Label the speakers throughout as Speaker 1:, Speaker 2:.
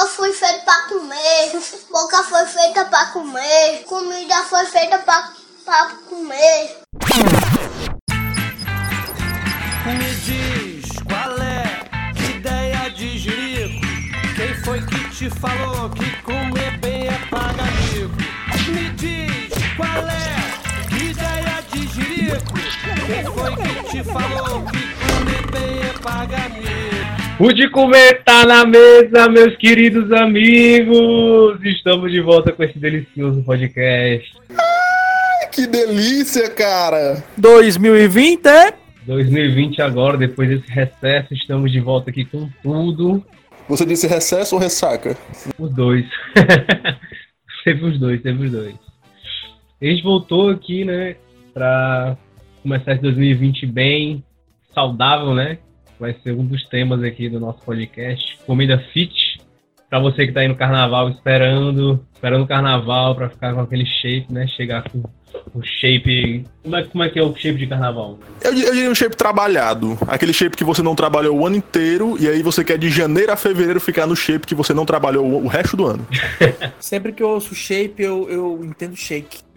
Speaker 1: Boca foi feita pra comer. Boca foi feita pra comer. Comida foi feita pra comer.
Speaker 2: Me diz qual é que ideia de jirico? Quem foi que te falou que comer bem é pagar mico? Me diz qual é que ideia de jirico? Quem foi que te falou que comer bem é pagar mico?
Speaker 3: O de comer tá na mesa, meus queridos amigos! Estamos de volta com esse delicioso podcast.
Speaker 4: Que delícia, cara!
Speaker 5: 2020 é?
Speaker 3: 2020 agora, depois desse recesso, estamos de volta aqui com tudo.
Speaker 4: Você disse recesso ou ressaca?
Speaker 3: Os dois. sempre os dois, sempre os dois. A gente voltou aqui, né, pra começar esse 2020 bem saudável, né? Vai ser um dos temas aqui do nosso podcast, comida fit. Pra você que tá aí no carnaval esperando, esperando o carnaval pra ficar com aquele shape, né? Chegar com o shape. Como é, como é que é o shape de carnaval?
Speaker 4: Eu, eu diria um shape trabalhado. Aquele shape que você não trabalhou o ano inteiro e aí você quer de janeiro a fevereiro ficar no shape que você não trabalhou o, o resto do ano.
Speaker 5: Sempre que eu ouço shape, eu, eu entendo shake.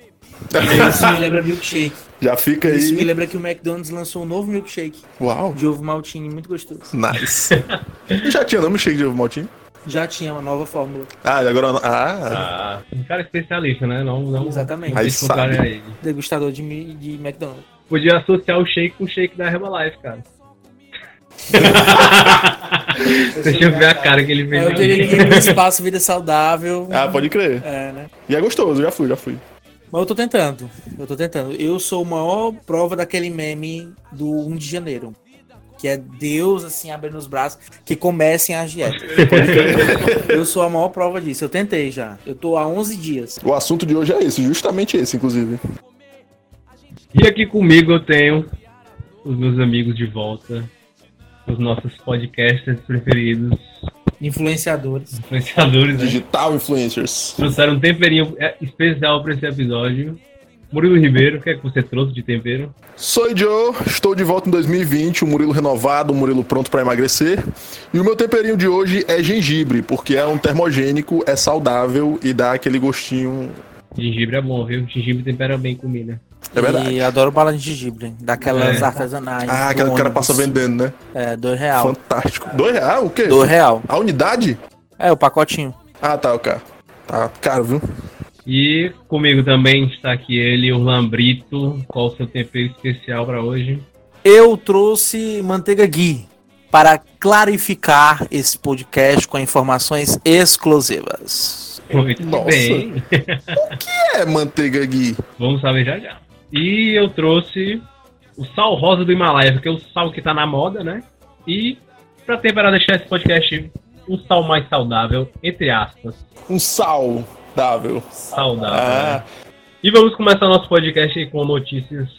Speaker 5: Isso me lembra milkshake.
Speaker 4: Já fica
Speaker 5: Isso me
Speaker 4: aí.
Speaker 5: lembra que o McDonald's lançou um novo milkshake
Speaker 4: Uau,
Speaker 5: de ovo maltine muito gostoso.
Speaker 4: nice. Já tinha nome shake de ovo maltinho?
Speaker 5: Já tinha uma nova fórmula.
Speaker 4: Ah, e agora. Ah,
Speaker 3: Ah, um cara especialista, né? Não, não,
Speaker 5: Exatamente.
Speaker 4: Aí sabe.
Speaker 3: a ele.
Speaker 5: Degustador de, de McDonald's.
Speaker 3: Podia associar o shake com o shake da Herbalife, cara. Deixa eu ver a cara que ele fez.
Speaker 5: É, eu queria que no espaço vida saudável.
Speaker 4: ah, pode crer.
Speaker 5: É, né?
Speaker 4: E é gostoso, já fui, já fui.
Speaker 5: Mas eu tô tentando. Eu tô tentando. Eu sou a maior prova daquele meme do 1 de janeiro. Que é Deus, assim, abrindo os braços, que comecem as dietas. eu sou a maior prova disso. Eu tentei já. Eu tô há 11 dias.
Speaker 4: O assunto de hoje é esse, justamente esse, inclusive.
Speaker 3: E aqui comigo eu tenho os meus amigos de volta, os nossos podcasters preferidos,
Speaker 5: Influenciadores.
Speaker 3: influenciadores, né?
Speaker 4: Digital influencers.
Speaker 3: Trouxeram um temperinho é, especial para esse episódio. Murilo Ribeiro, o que é que você trouxe de tempero?
Speaker 4: Sou Joe, estou de volta em 2020, um Murilo renovado, um Murilo pronto para emagrecer. E o meu temperinho de hoje é gengibre, porque é um termogênico, é saudável e dá aquele gostinho.
Speaker 3: Gengibre é bom, viu? Gengibre tempera bem comida.
Speaker 4: É verdade.
Speaker 5: E adoro bala de gengibre. Daquelas
Speaker 3: É.
Speaker 5: artesanais.
Speaker 4: Ah, aquela que o cara passa vendendo, né?
Speaker 5: É, dois real.
Speaker 4: Fantástico. Dois reais? O quê?
Speaker 5: Dois real.
Speaker 4: A unidade?
Speaker 5: É, o pacotinho.
Speaker 4: Ah, tá, o cara. Tá caro, viu?
Speaker 3: E comigo também está aqui ele, o Lambrito. Qual o seu tempero especial para hoje?
Speaker 5: Eu trouxe manteiga ghee para clarificar esse podcast com informações exclusivas.
Speaker 3: Muito
Speaker 4: Nossa.
Speaker 3: bem.
Speaker 4: É manteiga ghee.
Speaker 3: Vamos saber já já. E eu trouxe o sal rosa do Himalaia, que é o sal que tá na moda, né? E para temperar deixar esse podcast um sal mais saudável, entre aspas,
Speaker 4: Um saudável.
Speaker 3: saudável.
Speaker 4: Ah,
Speaker 3: né? E vamos começar nosso podcast com notícias,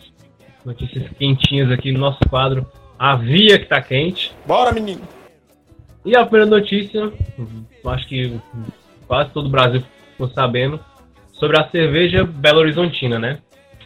Speaker 3: notícias quentinhas aqui no nosso quadro A Via que tá quente.
Speaker 4: bora, menino.
Speaker 3: E a primeira notícia, acho que quase todo o Brasil ficou sabendo, sobre a cerveja Belo Horizontina, né?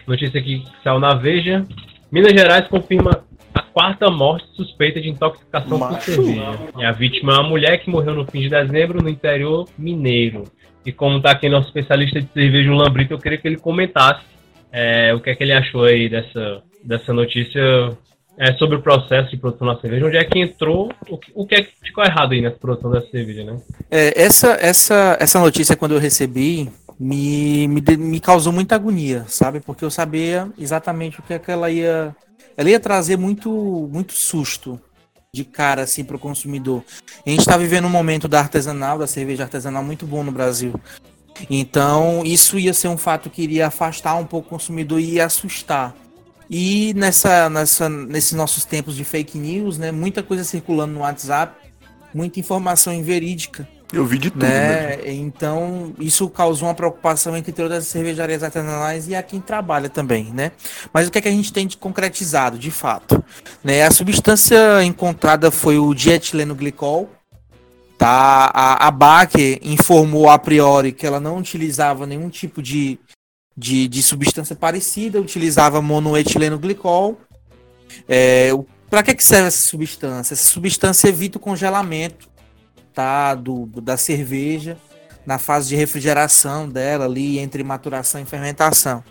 Speaker 3: Notícia que saiu na Veja. Minas Gerais confirma a quarta morte suspeita de intoxicação por
Speaker 4: Macho.
Speaker 3: cerveja. E a vítima é uma mulher que morreu no fim de dezembro no interior mineiro. E como tá aqui nosso especialista de cerveja, o Lambrito, eu queria que ele comentasse é, o que é que ele achou aí dessa, dessa notícia é, sobre o processo de produção da cerveja, onde é que entrou, o que, o que é que ficou errado aí nessa produção dessa cerveja, né?
Speaker 5: É, essa, essa, essa notícia, quando eu recebi, me, me, me causou muita agonia, sabe? Porque eu sabia exatamente o que, é que ela ia. Ela ia trazer muito, muito susto de cara assim para o consumidor. A gente está vivendo um momento da artesanal, da cerveja artesanal muito bom no Brasil. Então, isso ia ser um fato que iria afastar um pouco o consumidor e ia assustar. E nessa, nessa, nesses nossos tempos de fake news, né, muita coisa circulando no WhatsApp, muita informação inverídica,
Speaker 4: Eu vi de tudo, né?
Speaker 5: né? Então, isso causou uma preocupação entre todas as cervejarias artesanais e a quem trabalha também, né? Mas o que é que a gente tem de concretizado, de fato? Né? A substância encontrada foi o dietileno glicol, tá? A, a informou a priori que ela não utilizava nenhum tipo de, de, de substância parecida, utilizava monoetileno glicol. É, Para que, que serve essa substância? Essa substância evita o congelamento da cerveja na fase de refrigeração dela ali entre maturação e fermentação.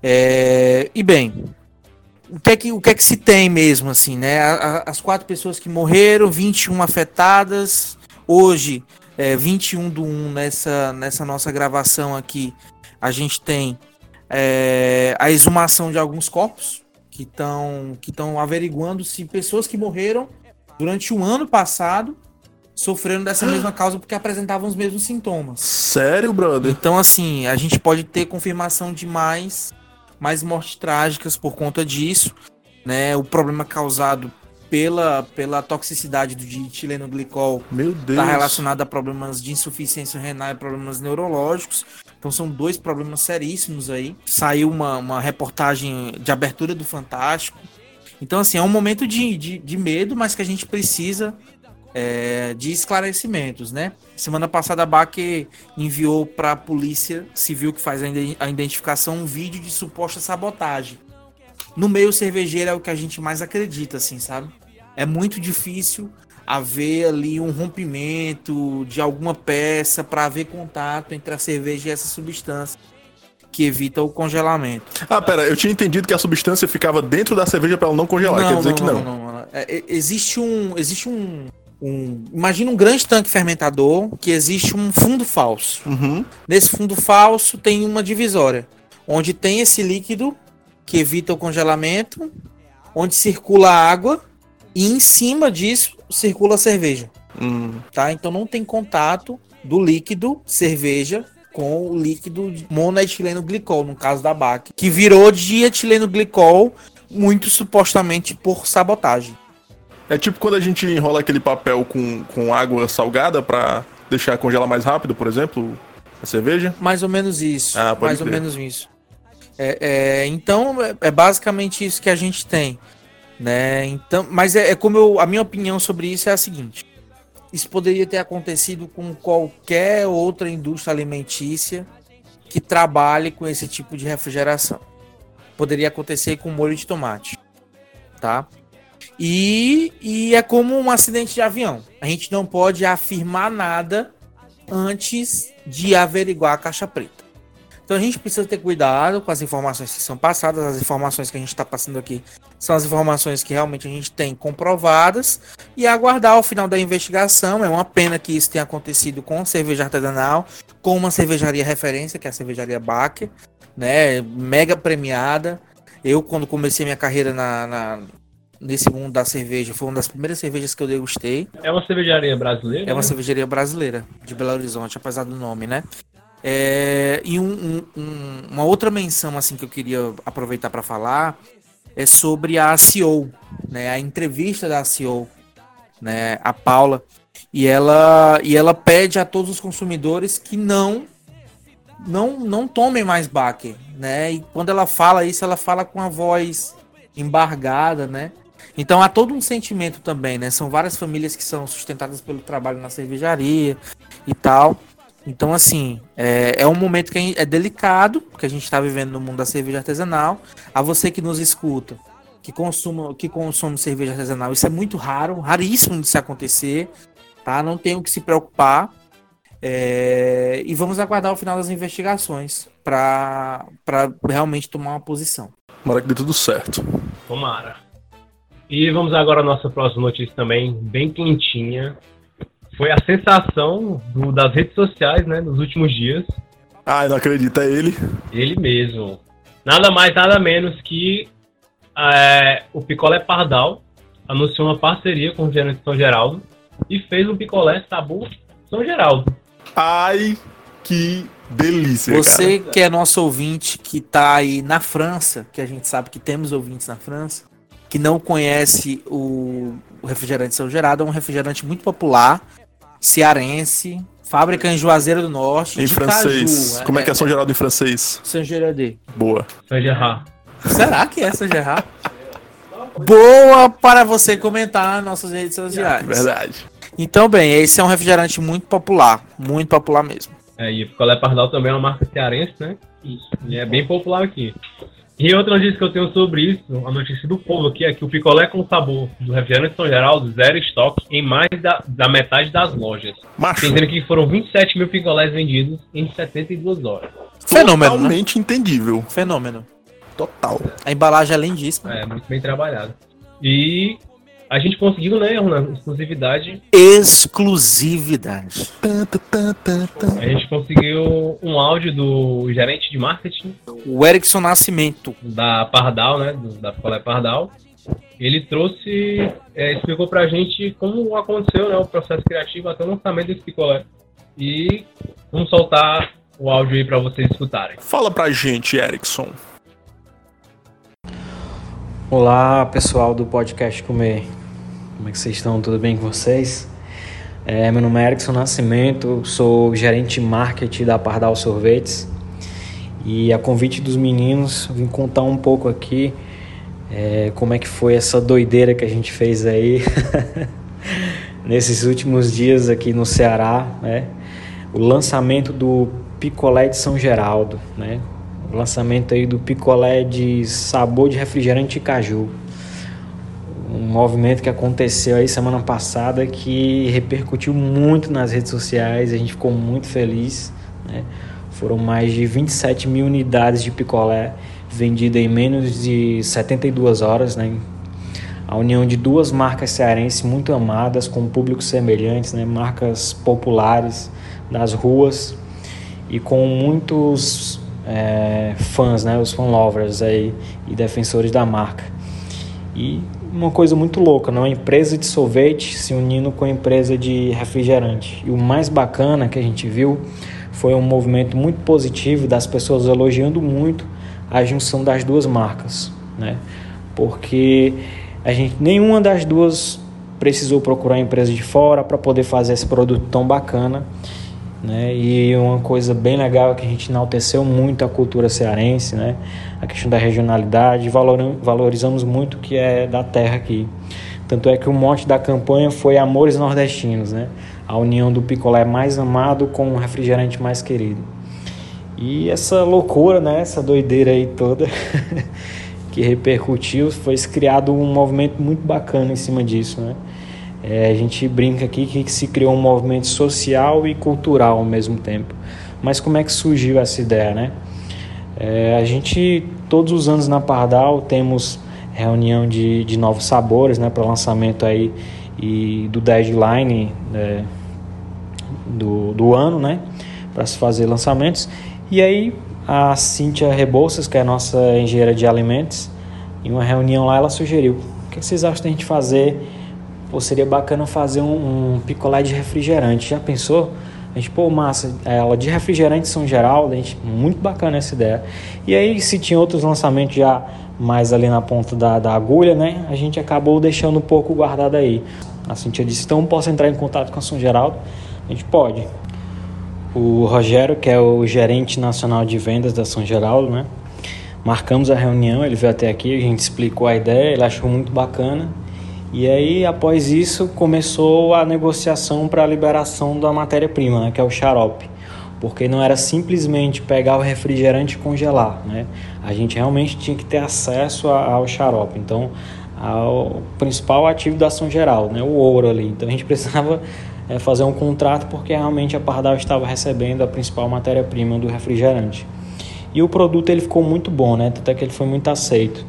Speaker 5: É, e bem, o que, é que, o que é que se tem mesmo assim, né? As quatro pessoas que morreram, 21 afetadas. Hoje, é, 21 do 1 nessa, nessa nossa gravação aqui, a gente tem é, a exumação de alguns corpos que estão que estão averiguando se pessoas que morreram durante o ano passado sofreram dessa mesma causa porque apresentavam os mesmos sintomas.
Speaker 4: Sério, brother?
Speaker 5: Então, assim, a gente pode ter confirmação de mais, mais mortes trágicas por conta disso, né? O problema causado pela, pela toxicidade do glicol
Speaker 4: Meu Deus.
Speaker 5: está relacionado a problemas de insuficiência renal e problemas neurológicos. Então são dois problemas seríssimos aí. Saiu uma, uma reportagem de abertura do Fantástico. Então, assim, é um momento de, de, de medo, mas que a gente precisa é, de esclarecimentos, né? Semana passada a BAC enviou para a Polícia Civil que faz a identificação um vídeo de suposta sabotagem. No meio cervejeiro é o que a gente mais acredita, assim, sabe? É muito difícil haver ali um rompimento de alguma peça para haver contato entre a cerveja e essa substância que evita o congelamento.
Speaker 4: Ah, pera, eu tinha entendido que a substância ficava dentro da cerveja para ela não congelar, não, quer dizer
Speaker 5: não,
Speaker 4: que não.
Speaker 5: Não, não, não. É, é, existe um, existe um, um, imagina um grande tanque fermentador que existe um fundo falso.
Speaker 4: Uhum.
Speaker 5: Nesse fundo falso tem uma divisória, onde tem esse líquido que evita o congelamento, onde circula água e em cima disso circula a cerveja.
Speaker 4: Hum.
Speaker 5: Tá? Então não tem contato do líquido cerveja com o líquido monoetileno glicol, no caso da BAC, que virou de etileno glicol muito supostamente por sabotagem.
Speaker 4: É tipo quando a gente enrola aquele papel com, com água salgada para deixar congelar mais rápido, por exemplo, a cerveja?
Speaker 5: Mais ou menos isso.
Speaker 4: Ah,
Speaker 5: mais
Speaker 4: crer.
Speaker 5: ou menos isso. É, é, então é, é basicamente isso que a gente tem. Né? Então, mas é, é como eu, a minha opinião sobre isso é a seguinte: isso poderia ter acontecido com qualquer outra indústria alimentícia que trabalhe com esse tipo de refrigeração. Poderia acontecer com molho de tomate, tá? E, e é como um acidente de avião. A gente não pode afirmar nada antes de averiguar a caixa preta. Então a gente precisa ter cuidado com as informações que são passadas, as informações que a gente está passando aqui são as informações que realmente a gente tem comprovadas e aguardar o final da investigação. É uma pena que isso tenha acontecido com cerveja artesanal, com uma cervejaria referência, que é a cervejaria Baker, né? Mega premiada. Eu, quando comecei minha carreira na, na nesse mundo da cerveja, foi uma das primeiras cervejas que eu degustei.
Speaker 3: É uma cervejaria brasileira?
Speaker 5: É uma
Speaker 3: né?
Speaker 5: cervejaria brasileira, de Belo Horizonte, apesar do nome, né? É, e um, um, uma outra menção assim que eu queria aproveitar para falar é sobre a CEO, né? A entrevista da CEO, né? A Paula e ela e ela pede a todos os consumidores que não não não tomem mais Baker, né? E quando ela fala isso, ela fala com a voz embargada, né? Então há todo um sentimento também, né? São várias famílias que são sustentadas pelo trabalho na cervejaria e tal. Então, assim, é, é um momento que é delicado, que a gente está vivendo no mundo da cerveja artesanal. A você que nos escuta, que consuma, que consome cerveja artesanal, isso é muito raro, raríssimo de se acontecer, tá? Não tem o que se preocupar. É, e vamos aguardar o final das investigações para realmente tomar uma posição.
Speaker 4: Tomara que dê tudo certo.
Speaker 3: Tomara. E vamos agora à nossa próxima notícia também, bem quentinha foi a sensação do, das redes sociais, né, nos últimos dias.
Speaker 4: Ah, não acredita, é ele?
Speaker 3: Ele mesmo. Nada mais, nada menos que é, o Picolé Pardal anunciou uma parceria com o Gerente São Geraldo e fez um picolé sabor São Geraldo.
Speaker 4: Ai, que delícia,
Speaker 5: Você
Speaker 4: cara.
Speaker 5: que é nosso ouvinte, que tá aí na França, que a gente sabe que temos ouvintes na França, que não conhece o, o refrigerante São Geraldo, é um refrigerante muito popular, cearense, fábrica em Juazeiro do Norte.
Speaker 4: Em francês. Caju, Como é, é, que é São Geraldo em francês?
Speaker 5: Saint Gerard.
Speaker 4: Boa.
Speaker 3: Saint Gerard.
Speaker 5: Será que é Saint Gerard? Boa para você comentar nas nossas redes sociais.
Speaker 4: Verdade.
Speaker 5: Então, bem, esse é um refrigerante muito popular. Muito popular mesmo.
Speaker 3: É, e o Picolé Pardal também é uma marca cearense, né? Isso. E é bem popular aqui. E outra notícia que eu tenho sobre isso, a notícia do povo aqui, é que o picolé com sabor do refrigerante São Geraldo zero estoque em mais da, da metade das lojas.
Speaker 4: Macho,
Speaker 3: Entendendo que foram 27 mil picolés vendidos em 72 horas.
Speaker 5: Fenômeno, né?
Speaker 4: totalmente entendível.
Speaker 5: Fenômeno.
Speaker 4: Total.
Speaker 5: A embalagem é lindíssima.
Speaker 3: É, muito bem trabalhado. E a gente conseguiu, né, uma exclusividade.
Speaker 5: Exclusividade.
Speaker 3: A gente conseguiu um áudio do gerente de marketing
Speaker 5: O Erickson Nascimento.
Speaker 3: da Pardal, né, do- da Picolé Pardal. Ele trouxe, é, explicou pra gente como aconteceu, né, o processo criativo até o lançamento desse picolé. E vamos soltar o áudio aí pra vocês escutarem.
Speaker 4: Fala pra gente, Erickson.
Speaker 6: Olá pessoal do podcast Comer, como é que vocês estão? Tudo bem com vocês? É, meu nome é Erickson Nascimento, sou gerente de marketing da Pardal Sorvetes e a convite dos meninos vim contar um pouco aqui é, como é que foi essa doideira que a gente fez aí nesses últimos dias aqui no Ceará, né? O lançamento do picolé de São Geraldo, né? Lançamento aí do picolé de sabor de refrigerante e caju. Um movimento que aconteceu aí semana passada que repercutiu muito nas redes sociais, a gente ficou muito feliz, né? Foram mais de 27 mil unidades de picolé vendidas em menos de 72 horas, né? A união de duas marcas cearenses muito amadas, com públicos semelhantes, né? marcas populares das ruas e com muitos é, fãs, né? os fan lovers aí, e defensores da marca. E uma coisa muito louca, né? uma empresa de sorvete se unindo com a empresa de refrigerante. E o mais bacana que a gente viu foi um movimento muito positivo das pessoas elogiando muito a junção das duas marcas, né? Porque a gente nenhuma das duas precisou procurar empresa de fora para poder fazer esse produto tão bacana, né? E uma coisa bem legal é que a gente enalteceu muito a cultura cearense, né? A questão da regionalidade, valor- valorizamos muito o que é da terra aqui. Tanto é que o mote da campanha foi Amores Nordestinos, né? A união do picolé mais amado com o refrigerante mais querido. E essa loucura, né? Essa doideira aí toda que repercutiu, foi criado um movimento muito bacana em cima disso, né? É, a gente brinca aqui que se criou um movimento social e cultural ao mesmo tempo. Mas como é que surgiu essa ideia, né? É, a gente, todos os anos na Pardal, temos reunião de, de novos sabores, né? Para lançamento aí e do deadline né, do, do ano, né? Para se fazer lançamentos. E aí a Cíntia Rebouças, que é a nossa engenheira de alimentos, em uma reunião lá ela sugeriu: o que vocês acham da gente fazer? Pô, seria bacana fazer um, um picolé de refrigerante. Já pensou? A gente, pô, massa, ela de refrigerante São Geraldo, a gente, muito bacana essa ideia. E aí, se tinha outros lançamentos já mais ali na ponta da, da agulha, né? A gente acabou deixando um pouco guardado aí. A Cintia disse, então posso entrar em contato com a São Geraldo? A gente pode. O Rogério, que é o gerente nacional de vendas da São Geraldo, né? Marcamos a reunião, ele veio até aqui, a gente explicou a ideia, ele achou muito bacana. E aí, após isso, começou a negociação para a liberação da matéria-prima, né, que é o xarope. Porque não era simplesmente pegar o refrigerante e congelar, né? A gente realmente tinha que ter acesso ao xarope. Então, ao principal ativo da São Geraldo, né, o ouro ali. Então, a gente precisava eh, fazer um contrato porque realmente a Pardal estava recebendo a principal matéria-prima do refrigerante. E o produto ele ficou muito bom, né? Até que ele foi muito aceito.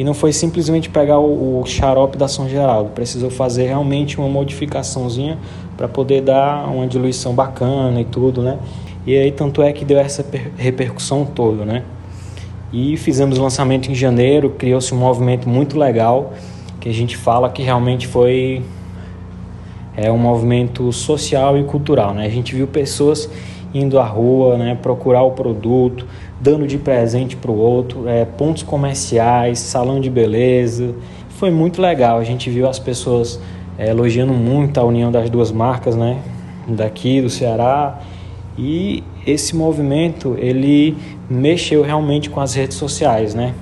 Speaker 6: E não foi simplesmente pegar o, o xarope da São Geraldo, precisou fazer realmente uma modificaçãozinha para poder dar uma diluição bacana e tudo, né? E aí tanto é que deu essa per- repercussão toda, né? E fizemos o lançamento em janeiro, criou-se um movimento muito legal, que a gente fala que realmente foi é um movimento social e cultural, né? A gente viu pessoas indo à rua, né, procurar o produto, dando de presente para o outro, é, pontos comerciais, salão de beleza. Foi muito legal. A gente viu as pessoas é, elogiando muito a união das duas marcas, né, daqui do Ceará. E esse movimento ele mexeu realmente com as redes sociais, né?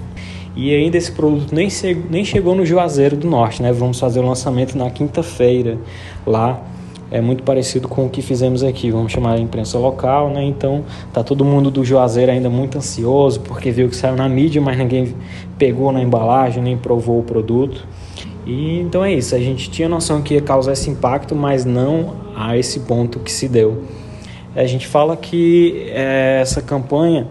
Speaker 6: E ainda esse produto nem, nem chegou no Juazeiro do Norte, né? Vamos fazer o lançamento na quinta-feira lá. É muito parecido com o que fizemos aqui, vamos chamar a imprensa local, né? Então tá todo mundo do Juazeiro ainda muito ansioso porque viu que saiu na mídia, mas ninguém pegou na embalagem nem provou o produto. E então é isso, a gente tinha noção que ia causar esse impacto, mas não a esse ponto que se deu. A gente fala que é, essa campanha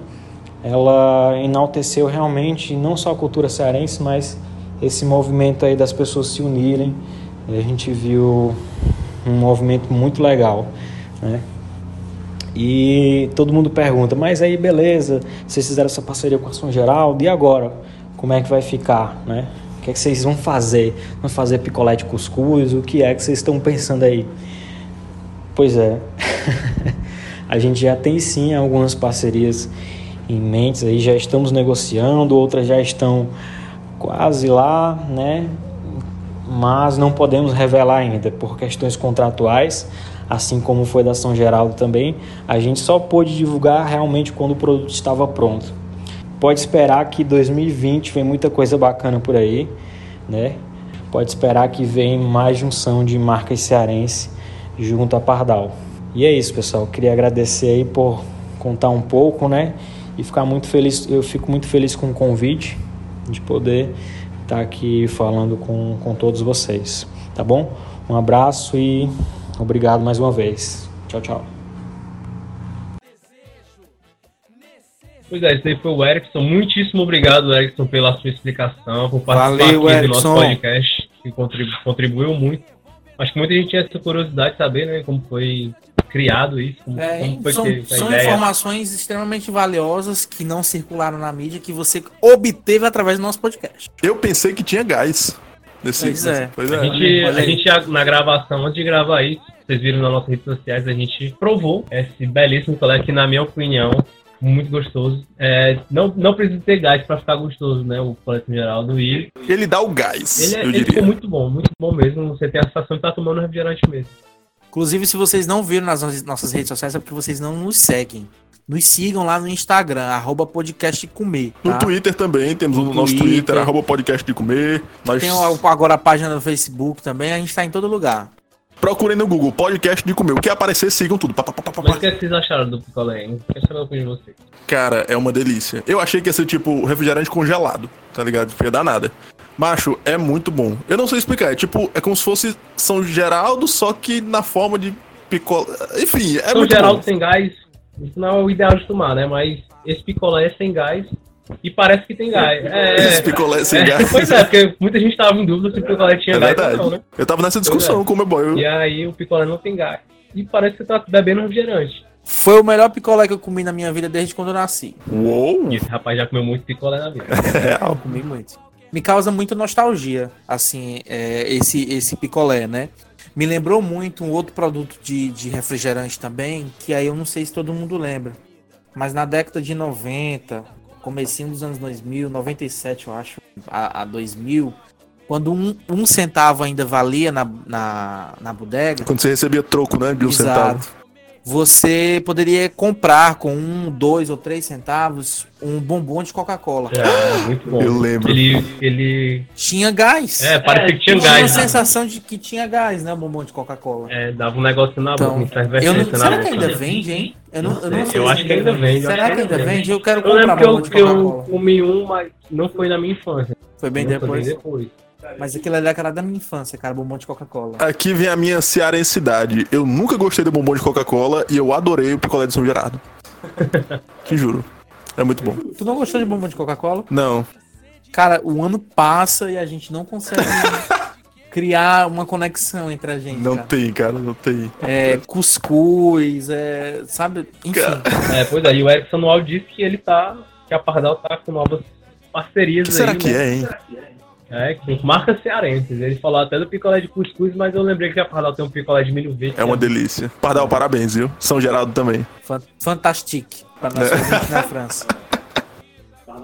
Speaker 6: ela enalteceu realmente não só a cultura cearense, mas esse movimento aí das pessoas se unirem. A gente viu um movimento muito legal, né? E todo mundo pergunta, mas aí beleza, vocês fizeram essa parceria com a São Geraldo, e agora? Como é que vai ficar, né? O que é que vocês vão fazer? Vão fazer picolé de cuscuz? O que é que vocês estão pensando aí? Pois é, a gente já tem sim algumas parcerias em mentes aí, já estamos negociando, outras já estão quase lá, né? Mas não podemos revelar ainda por questões contratuais, assim como foi da São Geraldo também. A gente só pôde divulgar realmente quando o produto estava pronto. Pode esperar que 2020 vem muita coisa bacana por aí, né? Pode esperar que vem mais junção de marcas cearense junto a Pardal. E é isso, pessoal. Queria agradecer aí por contar um pouco, né? E ficar muito feliz. Eu fico muito feliz com o convite de poder estar aqui falando com, com todos vocês, tá bom? Um abraço e obrigado mais uma vez. Tchau, tchau.
Speaker 3: Pois é, esse aí foi o Erickson. Muitíssimo obrigado, Erickson, pela sua explicação, por participar
Speaker 5: Valeu,
Speaker 3: aqui do nosso podcast, que contribu- contribuiu muito. Acho que muita gente tinha essa curiosidade de saber, né, como foi criado isso, como,
Speaker 5: É,
Speaker 3: como foi
Speaker 5: são
Speaker 3: que a
Speaker 5: são
Speaker 3: ideia.
Speaker 5: informações extremamente valiosas que não circularam na mídia, que você obteve através do nosso podcast.
Speaker 4: Eu pensei que tinha gás. Nesse,
Speaker 5: Pois é.
Speaker 4: nesse- pois
Speaker 3: A
Speaker 4: é.
Speaker 3: gente,
Speaker 5: Olha
Speaker 3: a gente, na gravação, antes de gravar isso, vocês viram nas nossas redes sociais, a gente provou esse belíssimo colete que, na minha opinião, muito gostoso. É, não, não precisa ter gás pra ficar gostoso, né? O colete geral do I.
Speaker 4: Ele dá o gás,
Speaker 3: Ele, é,
Speaker 4: eu
Speaker 3: ele ficou muito bom, muito bom mesmo. Você tem a sensação de estar tomando refrigerante mesmo.
Speaker 5: Inclusive, se vocês não viram nas nossas- redes sociais, é porque vocês não nos seguem. Nos sigam lá no Instagram, arroba podcast comer.
Speaker 4: No
Speaker 5: tá?
Speaker 4: Twitter também, temos o
Speaker 5: No
Speaker 4: nosso
Speaker 5: Twitter.
Speaker 4: Twitter, arroba podcast de comer. Nós
Speaker 5: Tem o- agora a página do Facebook também, a gente tá em todo lugar.
Speaker 4: procurem no Google, podcast de comer. O que aparecer, sigam tudo. Pá, pá, pá,
Speaker 3: Mas o que, é que vocês acharam do picolé, hein? Quero saber a opinião de vocês.
Speaker 4: Cara, é uma delícia. Eu achei que ia ser tipo refrigerante congelado, tá ligado? Não ia dar nada. Macho, é muito bom. Eu não sei explicar, é tipo, é como se fosse São Geraldo, só que na forma de picolé. Enfim, é
Speaker 3: São
Speaker 4: muito
Speaker 3: Geraldo
Speaker 4: bom.
Speaker 3: sem gás, isso não é o ideal de tomar, né? Mas esse picolé é sem gás e parece que tem gás. É,
Speaker 4: Esse picolé sem
Speaker 3: é,
Speaker 4: gás.
Speaker 3: Pois é, porque muita gente tava em dúvida se o picolé tinha
Speaker 4: É
Speaker 3: gás
Speaker 4: verdade.
Speaker 3: ou não, né?
Speaker 4: Eu tava nessa discussão com o meu boy. Eu-
Speaker 3: E aí o picolé não tem gás. E parece que você tá bebendo refrigerante.
Speaker 5: Foi o melhor picolé que eu comi na minha vida desde quando eu nasci.
Speaker 4: Uou!
Speaker 3: Esse rapaz já comeu muito picolé na vida.
Speaker 4: Real.
Speaker 5: Comi muito. Me causa muita nostalgia, assim, é, esse, esse picolé, né? Me lembrou muito um outro produto de, de refrigerante também, que aí eu não sei se todo mundo lembra. Mas na década de 90, comecinho dos anos 2000, 97 eu acho, a, a 2000, quando um, um centavo ainda valia na, na, na bodega,
Speaker 4: Quando você recebia troco, né? De um
Speaker 5: Exato.
Speaker 4: centavo.
Speaker 5: Você poderia comprar com um, dois ou três centavos um bombom de Coca-Cola.
Speaker 3: É, muito bom.
Speaker 4: Eu lembro.
Speaker 3: Ele. ele
Speaker 5: Tinha gás.
Speaker 3: é, parecia que tinha
Speaker 5: Tinha a
Speaker 3: gás. né?
Speaker 5: sensação de que tinha gás, né? O bombom de Coca-Cola.
Speaker 3: É, dava um negócio na
Speaker 5: Então,
Speaker 3: boca,
Speaker 5: eu não, será que
Speaker 3: boca.
Speaker 5: ainda vende, hein? Eu não, eu não
Speaker 3: Eu
Speaker 5: sei
Speaker 3: acho
Speaker 5: se
Speaker 3: que ainda vende, eu
Speaker 5: Será
Speaker 3: acho
Speaker 5: que ainda
Speaker 3: que
Speaker 5: vende? Eu quero
Speaker 3: Eu
Speaker 5: comprar
Speaker 3: lembro que
Speaker 5: bombom
Speaker 3: eu,
Speaker 5: de
Speaker 3: que eu
Speaker 5: Coca-Cola.
Speaker 3: comi um, mas não foi na minha infância.
Speaker 5: Foi bem
Speaker 3: Não, foi
Speaker 5: depois.
Speaker 3: depois.
Speaker 5: Mas aquilo ali era da minha infância, cara. Bombom de Coca-Cola.
Speaker 4: Aqui vem a minha cearensidade. Eu nunca gostei do bombom de Coca-Cola e eu adorei o picolé de São Gerardo. Te juro. É muito bom.
Speaker 5: Tu não gostou de bombom de Coca-Cola?
Speaker 4: Não.
Speaker 5: Cara, o ano passa e a gente não consegue criar uma conexão entre a gente.
Speaker 4: Não
Speaker 5: cara.
Speaker 4: tem, cara, não tem.
Speaker 5: É, cuscuz, é, sabe? Enfim.
Speaker 3: É, pois é, e o Erickson no áudio disse que ele tá. que a Pardal tá com novas parcerias
Speaker 4: que
Speaker 3: aí.
Speaker 4: será que
Speaker 3: né?
Speaker 4: é, hein?
Speaker 3: É, com marcas cearenses. Ele falou até do picolé de cuscuz, mas eu lembrei que a Pardal tem um picolé de milho verde.
Speaker 4: É uma delícia. Pardal, parabéns, viu? São Geraldo também.
Speaker 5: Fan- Fantastique. Para nós ouvintes na França.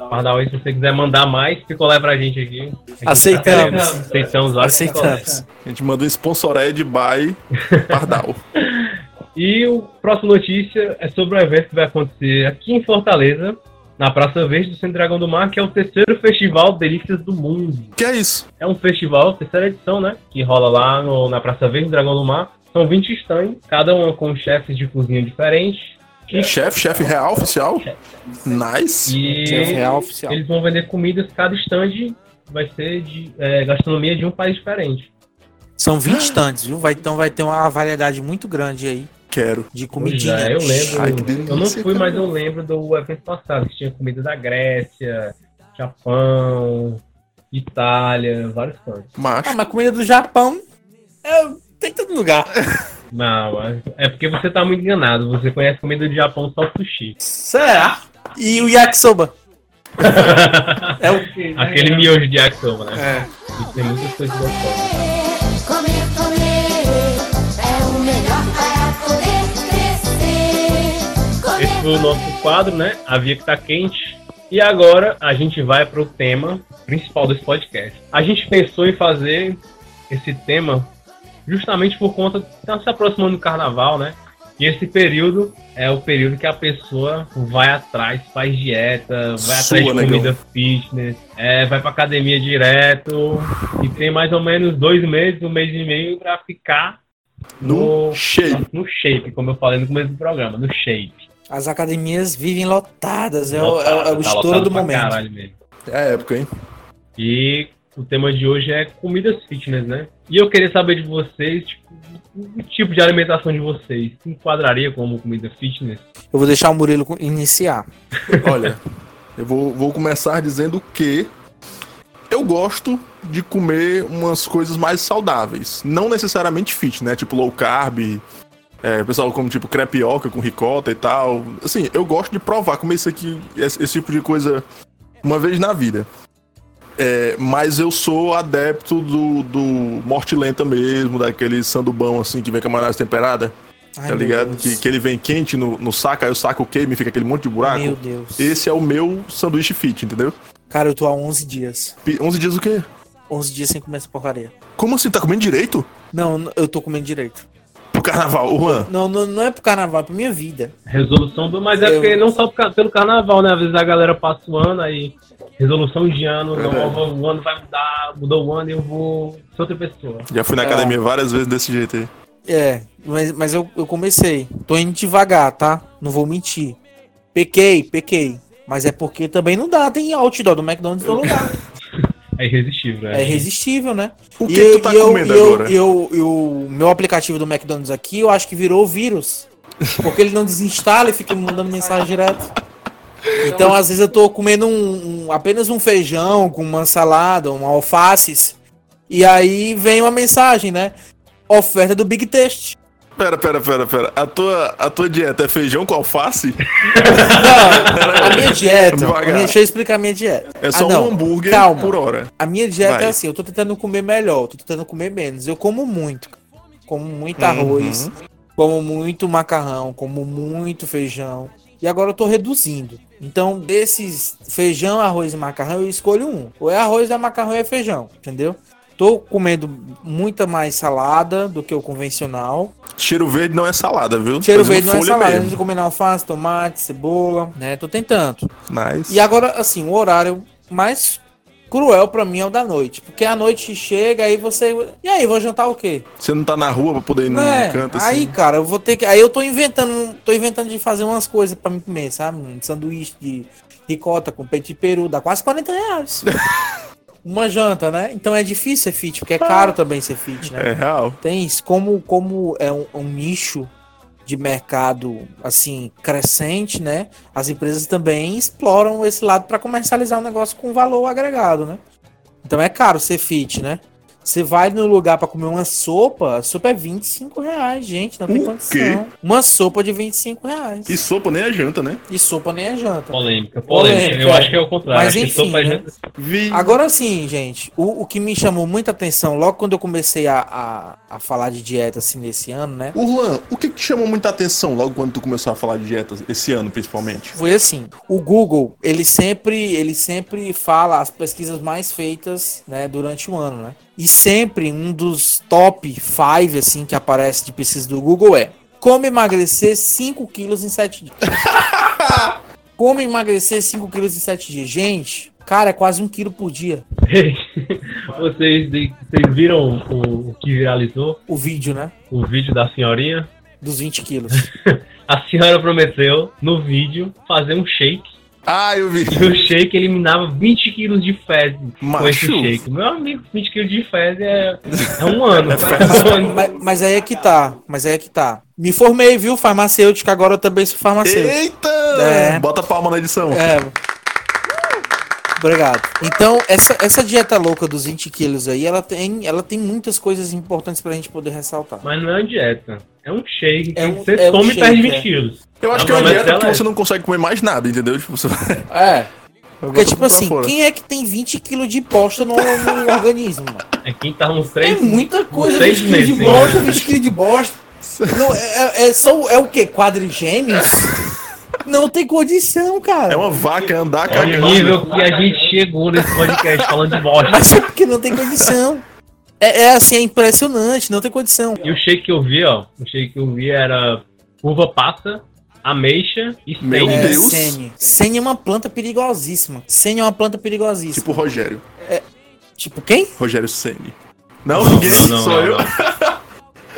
Speaker 3: Pardal, aí, se você quiser mandar mais picolé pra gente aqui. a gente
Speaker 5: Aceitamos.
Speaker 3: tá. Aceitamos.
Speaker 5: Aceitamos.
Speaker 4: A gente mandou um sponsored by Pardal.
Speaker 3: E o próximo notícia é sobre o evento que vai acontecer aqui em Fortaleza, na Praça Verde do Centro Dragão do Mar, que é o terceiro Festival Delícias do Mundo.
Speaker 4: que é isso?
Speaker 3: É um festival, terceira edição, né? Que rola lá no- na Praça Verde do Dragão do Mar. São 20 stands, cada uma com chefes de cozinha diferentes.
Speaker 4: Chefe, chefe real, oficial? Nice.
Speaker 3: E
Speaker 5: Chefe real oficial.
Speaker 3: eles vão vender comidas, cada stand vai ser de é, gastronomia de um país diferente.
Speaker 5: São 20 estantes, viu? Vai, então vai ter uma variedade muito grande aí
Speaker 4: Quero.
Speaker 5: de comidinha.
Speaker 3: é, eu lembro.
Speaker 4: Ai,
Speaker 3: eu não fui, mas eu lembro do evento passado, que tinha comida da Grécia, Japão, Itália, vários cantos.
Speaker 4: Macho.
Speaker 5: Ah, mas comida do Japão é, tem em todo lugar.
Speaker 3: Não, mas é porque você tá muito enganado. Você conhece comida do Japão só sushi.
Speaker 5: Será? E o yakisoba? É o quê?
Speaker 3: Aquele miojo de yakisoba, né?
Speaker 5: É.
Speaker 3: E tem muitas coisas gostosas.
Speaker 7: Crescer.
Speaker 3: Esse foi o nosso quadro, né? A Via que tá quente. E agora a gente vai pro tema principal desse podcast. A gente pensou em fazer esse tema justamente por conta de estar se aproximando do carnaval, né? E esse período é o período que a pessoa vai atrás, faz dieta, vai
Speaker 4: Sua,
Speaker 3: atrás de
Speaker 4: negão.
Speaker 3: comida fitness, é, vai pra academia direto e tem mais ou menos dois meses, um mês e meio pra ficar
Speaker 4: No shape.
Speaker 3: no shape, como eu falei no começo do programa, no shape.
Speaker 5: As academias vivem lotadas, é, o, é o- é o
Speaker 3: Tá
Speaker 5: estouro do momento.
Speaker 4: É a época, hein?
Speaker 3: E o tema de hoje é comidas fitness, né? E eu queria saber de vocês, tipo, o tipo de alimentação de vocês. Se enquadraria como comida fitness?
Speaker 5: Eu vou deixar o Murilo iniciar.
Speaker 4: Olha, eu vou, vou começar dizendo que eu gosto de comer umas coisas mais saudáveis. Não necessariamente fit, né? Tipo low carb. É, o pessoal come tipo crepioca com ricota e tal. Assim, eu gosto de provar, comer isso aqui, esse, esse tipo de coisa uma vez na vida. É, mas eu sou adepto do, do morte lenta mesmo, daquele sandubão assim que vem com a maionese temperada,
Speaker 5: Ai,
Speaker 4: tá ligado? Que, que ele vem quente no, no saco, aí o saco queima e fica aquele monte de buraco.
Speaker 5: Meu Deus.
Speaker 4: Esse é o meu sanduíche fit, entendeu?
Speaker 5: Cara, eu tô há 11 dias.
Speaker 4: Pi- 11 dias o quê?
Speaker 5: 11 dias sem comer essa porcaria.
Speaker 4: Como assim? Tá comendo direito?
Speaker 5: Não, eu tô comendo direito.
Speaker 4: Carnaval, Juan.
Speaker 5: Não, não, não é pro carnaval, é pra minha vida.
Speaker 3: Resolução do. Mas é
Speaker 5: Eu-
Speaker 3: porque não só pelo carnaval, né? Às vezes a galera passa o ano aí. Resolução de ano, não,
Speaker 4: Verdade.
Speaker 3: o ano vai mudar, mudou o ano e eu vou ser outra pessoa.
Speaker 4: Já fui na
Speaker 5: É.
Speaker 4: academia várias vezes desse jeito aí.
Speaker 5: É, mas, mas eu, eu comecei. Tô indo devagar, tá? Não vou mentir. Pequei, pequei. Mas é porque também não dá, tem outdoor do McDonald's no lugar.
Speaker 3: É irresistível,
Speaker 5: É irresistível, né?
Speaker 4: O que,
Speaker 5: E eu-
Speaker 4: tu tá
Speaker 5: e eu-
Speaker 4: comendo
Speaker 5: eu-
Speaker 4: agora?
Speaker 5: eu- e o meu aplicativo do McDonald's aqui, eu acho que virou vírus. Porque ele não desinstala e fica me mandando mensagem direto. Então, às vezes, eu tô comendo um, um- apenas um feijão com uma salada, uma alfaces. E aí vem uma mensagem, né? Oferta do Big Taste.
Speaker 4: Pera, pera, pera, pera. A tua, a tua dieta é feijão com alface?
Speaker 5: Não, a minha dieta. Minha- deixa eu explicar a minha dieta.
Speaker 4: É só
Speaker 5: Ah,
Speaker 4: um hambúrguer
Speaker 5: calma.
Speaker 4: por hora.
Speaker 5: A minha dieta
Speaker 4: Vai.
Speaker 5: é assim, eu tô tentando comer melhor, tô tentando comer menos. Eu como muito. Como muito arroz, como muito macarrão, como muito feijão. E agora eu tô reduzindo. Então, desses feijão, arroz e macarrão, eu escolho um. Ou é arroz, é macarrão, é feijão, entendeu? Tô comendo muita mais salada do que o convencional.
Speaker 4: Cheiro verde não é salada, viu?
Speaker 5: Cheiro
Speaker 4: Fazendo
Speaker 5: verde não é salada.
Speaker 4: mesmo.
Speaker 5: Eu tô comendo alface, tomate, cebola, né? Tô tentando.
Speaker 4: Nice.
Speaker 5: E agora, assim, o horário mais cruel pra mim é o da noite. Porque a noite chega, aí você. E aí, vou jantar o quê?
Speaker 4: Você não tá na rua pra poder ir num
Speaker 5: É,
Speaker 4: canto
Speaker 5: aí,
Speaker 4: assim?
Speaker 5: cara, eu vou ter que. Aí eu tô inventando. Tô inventando de fazer umas coisas pra me comer, sabe? Um sanduíche de ricota com peito de peru, dá quase 40 reais. Uma janta, né? Então é difícil ser fit, porque é caro também ser fit, né?
Speaker 4: É real.
Speaker 5: Tem isso, como, como é um, um nicho de mercado assim crescente, né? As empresas também exploram esse lado para comercializar um negócio com valor agregado, né? Então é caro ser fit, né? Você vai no lugar para comer uma sopa, a sopa é 25 reais, gente, não tem
Speaker 4: O
Speaker 5: condição.
Speaker 4: quê?
Speaker 5: Uma sopa de 25 reais.
Speaker 4: E sopa nem é janta, né?
Speaker 5: E sopa nem é janta.
Speaker 3: Polêmica, polêmica.
Speaker 5: Polêmica,
Speaker 3: Eu
Speaker 5: é.
Speaker 3: acho que é o contrário.
Speaker 5: Mas
Speaker 3: que
Speaker 5: enfim,
Speaker 3: sopa é
Speaker 5: né?
Speaker 3: janta-
Speaker 4: Vi.
Speaker 5: Agora sim, gente, o, o que me chamou muita atenção logo quando eu comecei a, a, a falar de dieta assim nesse ano, né?
Speaker 4: O Juan, o que, que te chamou muita atenção logo quando tu começou a falar de dieta esse ano, principalmente?
Speaker 5: Foi assim, o Google, ele sempre, ele sempre fala as pesquisas mais feitas, né, durante o ano, né? E sempre um dos top 5 assim que aparece de pesquisa do Google é: como emagrecer 5 quilos em 7 dias. como emagrecer 5 quilos em 7 dias. Gente, Cara, é quase um quilo por dia.
Speaker 3: vocês, vocês viram o, o que viralizou?
Speaker 5: O vídeo, né?
Speaker 3: O vídeo da senhorinha?
Speaker 5: Dos 20 quilos.
Speaker 3: A senhora prometeu no vídeo fazer um shake.
Speaker 4: Ah, eu vi.
Speaker 3: E o shake eliminava 20 quilos de fezes com esse
Speaker 4: Macho.
Speaker 3: shake. Meu amigo, 20 quilos de fezes é, é um ano. Um
Speaker 5: mas, mas aí é que tá. Mas aí é que tá. Me formei, viu? Farmacêutica, agora eu também sou farmacêutico.
Speaker 4: Eita!
Speaker 5: É.
Speaker 4: Bota palma na edição.
Speaker 5: É. Obrigado. Então, essa, essa dieta louca dos 20 quilos aí, ela tem, ela tem muitas coisas importantes pra gente poder ressaltar.
Speaker 3: Mas não é uma dieta. É um shake.
Speaker 5: É
Speaker 3: que
Speaker 5: um-
Speaker 3: você
Speaker 5: é um
Speaker 3: toma e
Speaker 5: shake,
Speaker 3: perde 20
Speaker 5: é.
Speaker 3: quilos.
Speaker 4: Eu acho
Speaker 3: A
Speaker 4: que é uma dieta que
Speaker 3: é-
Speaker 4: você não consegue comer mais nada, entendeu? Tipo, você
Speaker 5: É. Porque, tipo assim,
Speaker 4: fora.
Speaker 5: quem é que tem 20 quilos de bosta no, no organismo, mano?
Speaker 3: É quem tá uns
Speaker 5: É
Speaker 3: três.
Speaker 5: muita coisa,
Speaker 3: seis
Speaker 5: 20 quilos de
Speaker 3: meses,
Speaker 5: bosta,
Speaker 3: né?
Speaker 5: 20 quilos de bosta. Não, é, é, só, é o quê? Quadrigêmeos? Não tem condição, cara.
Speaker 4: É uma vaca andar
Speaker 3: o
Speaker 4: cagando.
Speaker 3: nível que a gente chegou nesse podcast falando de bosta.
Speaker 5: Mas é porque não tem condição. É, é assim, é impressionante, não tem condição.
Speaker 3: E o shake que eu vi, ó, o shake que eu vi era uva passa, ameixa e
Speaker 4: Meu
Speaker 3: sênior.
Speaker 5: É,
Speaker 4: Deus.
Speaker 5: Sene. Sene é uma planta perigosíssima. Sene é uma planta perigosíssima.
Speaker 4: Tipo o Rogério.
Speaker 5: Tipo, quem?
Speaker 4: Rogério Ceni. Não, ninguém,
Speaker 3: Não, não,
Speaker 4: sou
Speaker 3: não,
Speaker 4: eu.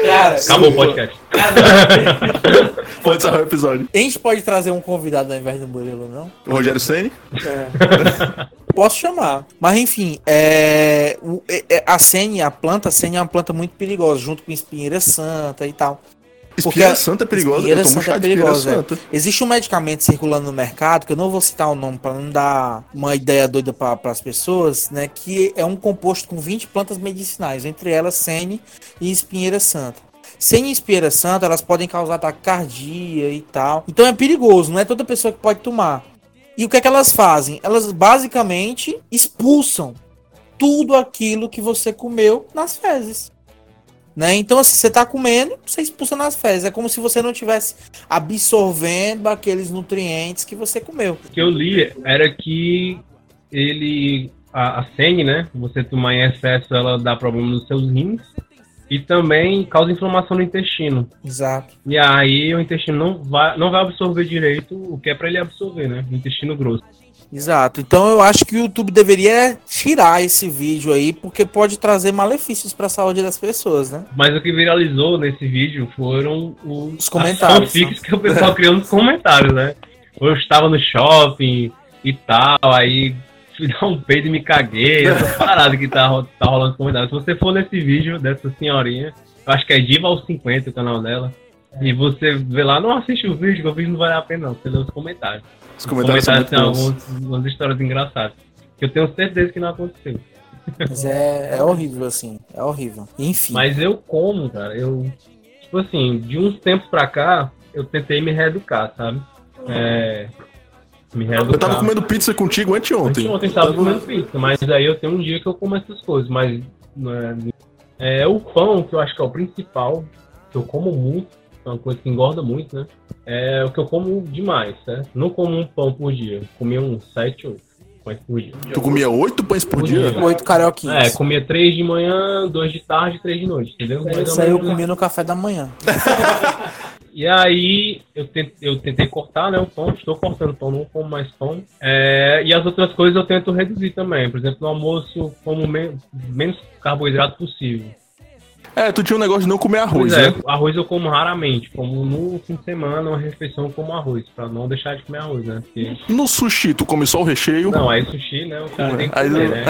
Speaker 5: Cara,
Speaker 3: Acabou o podcast.
Speaker 4: Pode encerrar o episódio.
Speaker 5: a gente pode trazer um convidado ao invés do Murilo, não?
Speaker 4: O Rogério Ceni?
Speaker 5: Posso chamar. Mas enfim, é, o- é- é- a sene, a planta, a sene é uma planta muito perigosa, junto com espinheira santa e tal.
Speaker 4: Espinheira
Speaker 5: Porque
Speaker 4: Santa é perigosa.
Speaker 5: espinheira
Speaker 4: Eu tomo
Speaker 5: santa
Speaker 4: chá
Speaker 5: é
Speaker 4: de
Speaker 5: perigosa, é.
Speaker 4: santa.
Speaker 5: Existe um medicamento circulando no mercado, que eu não vou citar o nome para não dar uma ideia doida para as pessoas, né? Que é um composto com 20 plantas medicinais, entre elas sene e espinheira santa. E espinheira santa, elas podem causar taquicardia e tal. Então é perigoso, não é toda pessoa que pode tomar. E o que é que elas fazem? Elas basicamente expulsam tudo aquilo que você comeu nas fezes. Né? Então, assim, você tá comendo, você expulsa nas fezes. É como se você não tivesse absorvendo aqueles nutrientes que você comeu.
Speaker 3: O que eu li era que ele, a, a sene, né? Você tomar em excesso, ela dá problema nos seus rins e também causa inflamação no intestino.
Speaker 5: Exato.
Speaker 3: E aí o intestino não vai, não vai absorver direito o que é para ele absorver, né? O intestino grosso.
Speaker 5: Exato. Então eu acho que o YouTube deveria tirar esse vídeo aí, porque pode trazer malefícios para a saúde das pessoas, né?
Speaker 3: Mas o que viralizou nesse vídeo foram os,
Speaker 5: Os comentários,
Speaker 3: fanfics que o pessoal criou nos comentários, né? Eu estava no shopping e tal, aí fui dar um peido e me caguei. Essa parada que tá, tá rolando nos comentários. Se você for nesse vídeo dessa senhorinha, eu acho que é Diva aos 50 o canal dela. E você vê lá, não assiste o vídeo, que o vídeo não vale a pena não. Você lê os comentários.
Speaker 4: Os
Speaker 3: Os
Speaker 4: comentários são muito
Speaker 3: tem
Speaker 4: bons.
Speaker 3: algumas, algumas histórias engraçadas. Que eu tenho certeza que não aconteceu.
Speaker 5: Mas é, é horrível, assim. É horrível. Enfim.
Speaker 3: Mas eu como, cara. Eu, tipo assim, de uns tempos pra cá, eu tentei me reeducar, sabe? É. Me reeducar.
Speaker 4: Eu tava comendo pizza contigo anteontem.
Speaker 3: Ontem tava comendo pizza, mas aí eu tenho um dia que eu como essas coisas, mas é, é o pão que eu acho que é o principal, que eu como muito, é uma coisa que engorda muito, né? É o que eu como demais, certo? Não como um pão por dia, comia uns 7, 8 pães por dia.
Speaker 4: Tu comia oito pães por
Speaker 3: Por
Speaker 4: dia?
Speaker 3: dia.
Speaker 5: Oito
Speaker 3: É, comia três de manhã, dois de tarde e três de noite, entendeu? Ou
Speaker 5: Isso aí eu
Speaker 3: menos
Speaker 5: comi no café da manhã.
Speaker 3: E aí eu tentei, eu tentei cortar né, o pão, estou cortando pão, não como mais pão. É, e as outras coisas eu tento reduzir também. Por exemplo, no almoço, como men- menos carboidrato possível.
Speaker 4: É, tu tinha um negócio de não comer arroz,
Speaker 3: Pois é,
Speaker 4: né?
Speaker 3: arroz eu como raramente. Como no fim de semana, uma refeição eu como arroz, pra não deixar de comer arroz, né? Porque,
Speaker 4: No sushi, tu come só o recheio.
Speaker 3: não, aí sushi, né? O cara tem que comer, né?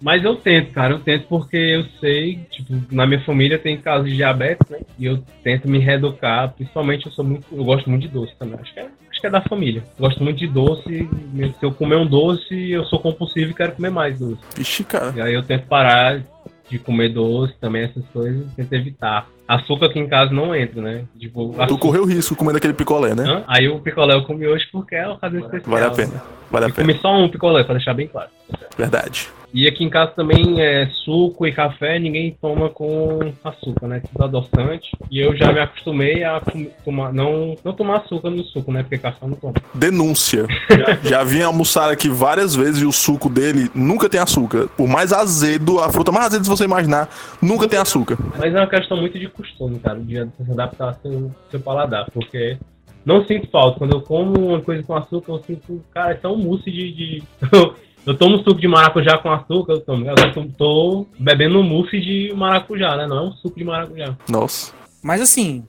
Speaker 3: Mas eu tento, cara, eu tento porque eu sei, tipo, na minha família tem casos de diabetes, né? E eu tento me reeducar, principalmente eu sou muito, eu gosto muito de doce também. Acho que é, acho que é da família. Gosto muito de doce, e se eu comer um doce, eu sou compulsivo e quero comer mais doce.
Speaker 4: Vixe, cara.
Speaker 3: E aí eu tento parar de comer doce também, essas coisas, tento evitar. Açúcar aqui em casa não entra, né? Tipo,
Speaker 4: Tu
Speaker 3: açúcar-
Speaker 4: correu risco comendo aquele picolé, né?
Speaker 3: Hã? Aí o picolé eu comi hoje porque é ocasião especial.
Speaker 4: Vale a pena. Vale a
Speaker 3: Eu
Speaker 4: pena.
Speaker 3: comi só um picolé, pra deixar bem claro.
Speaker 4: Verdade.
Speaker 3: E aqui em casa também é suco e café, ninguém toma com açúcar, né? Tudo adoçante. E eu já me acostumei a tomar, não, não tomar açúcar no suco, né? Porque café não toma.
Speaker 4: Denúncia. Já vim almoçar aqui várias vezes e o suco dele nunca tem açúcar. Por mais azedo, a fruta mais azeda se você imaginar, nunca tem açúcar.
Speaker 3: Mas é uma questão muito de costume, cara, de se adaptar ao seu, seu paladar, porque não sinto falta. Quando eu como uma coisa com açúcar, eu sinto, cara, é um mousse de. de... Eu tomo suco de maracujá com açúcar, eu tomo. Eu tô, tô bebendo um mousse de maracujá, né? Não é um suco de maracujá.
Speaker 4: Nossa.
Speaker 5: Mas assim,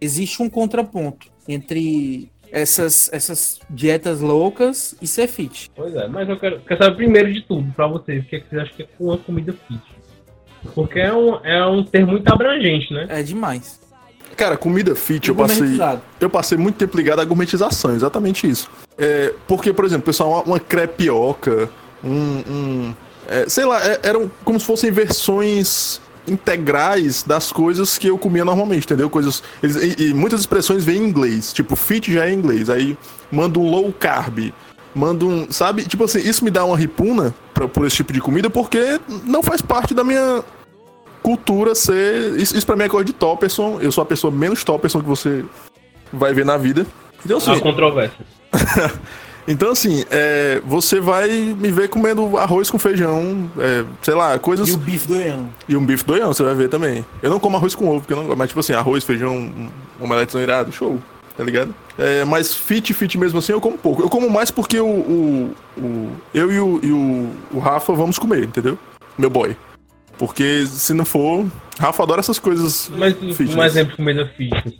Speaker 5: existe um contraponto entre essas, essas dietas loucas e ser fit.
Speaker 3: Pois é, mas eu quero, quero saber primeiro de tudo pra vocês, o que, é que vocês acham que é uma comida fit? Porque é um, é um termo muito abrangente, né?
Speaker 5: É demais.
Speaker 4: Cara, comida fit, eu passei. Eu passei muito tempo ligado à gourmetização, exatamente isso. É, porque, por exemplo, pessoal, uma, uma crepioca, um. um- é, sei lá, é- eram como se fossem versões integrais das coisas que eu comia normalmente, entendeu? Coisas. eles- e, e muitas expressões vêm em inglês. Tipo, fit já é em inglês. Aí manda um low carb. Manda um. Sabe? Tipo assim, isso me dá uma ripuna pra, por esse tipo de comida porque não faz parte da minha cultura ser. Isso, isso pra mim é coisa de Topperson. Eu sou a pessoa menos Topperson que você vai ver na vida. Então, assim,
Speaker 3: controvérsia.
Speaker 4: então, assim é, você vai me ver comendo arroz com feijão, é, sei lá, coisas.
Speaker 5: E o bife doiano.
Speaker 4: E um bife doião, você vai ver também. Eu não como arroz com ovo, porque eu não gosto. Mas, tipo assim, arroz, feijão, um omelete irado, show. Tá ligado? É, mas fit, fit mesmo assim, eu como pouco. Eu como mais porque o. o, o- eu e, o, e o, o Rafa vamos comer, entendeu? Meu boy. Porque se não for. Rafa adora essas coisas.
Speaker 3: Mas
Speaker 4: fitness.
Speaker 3: um exemplo de comida fitness.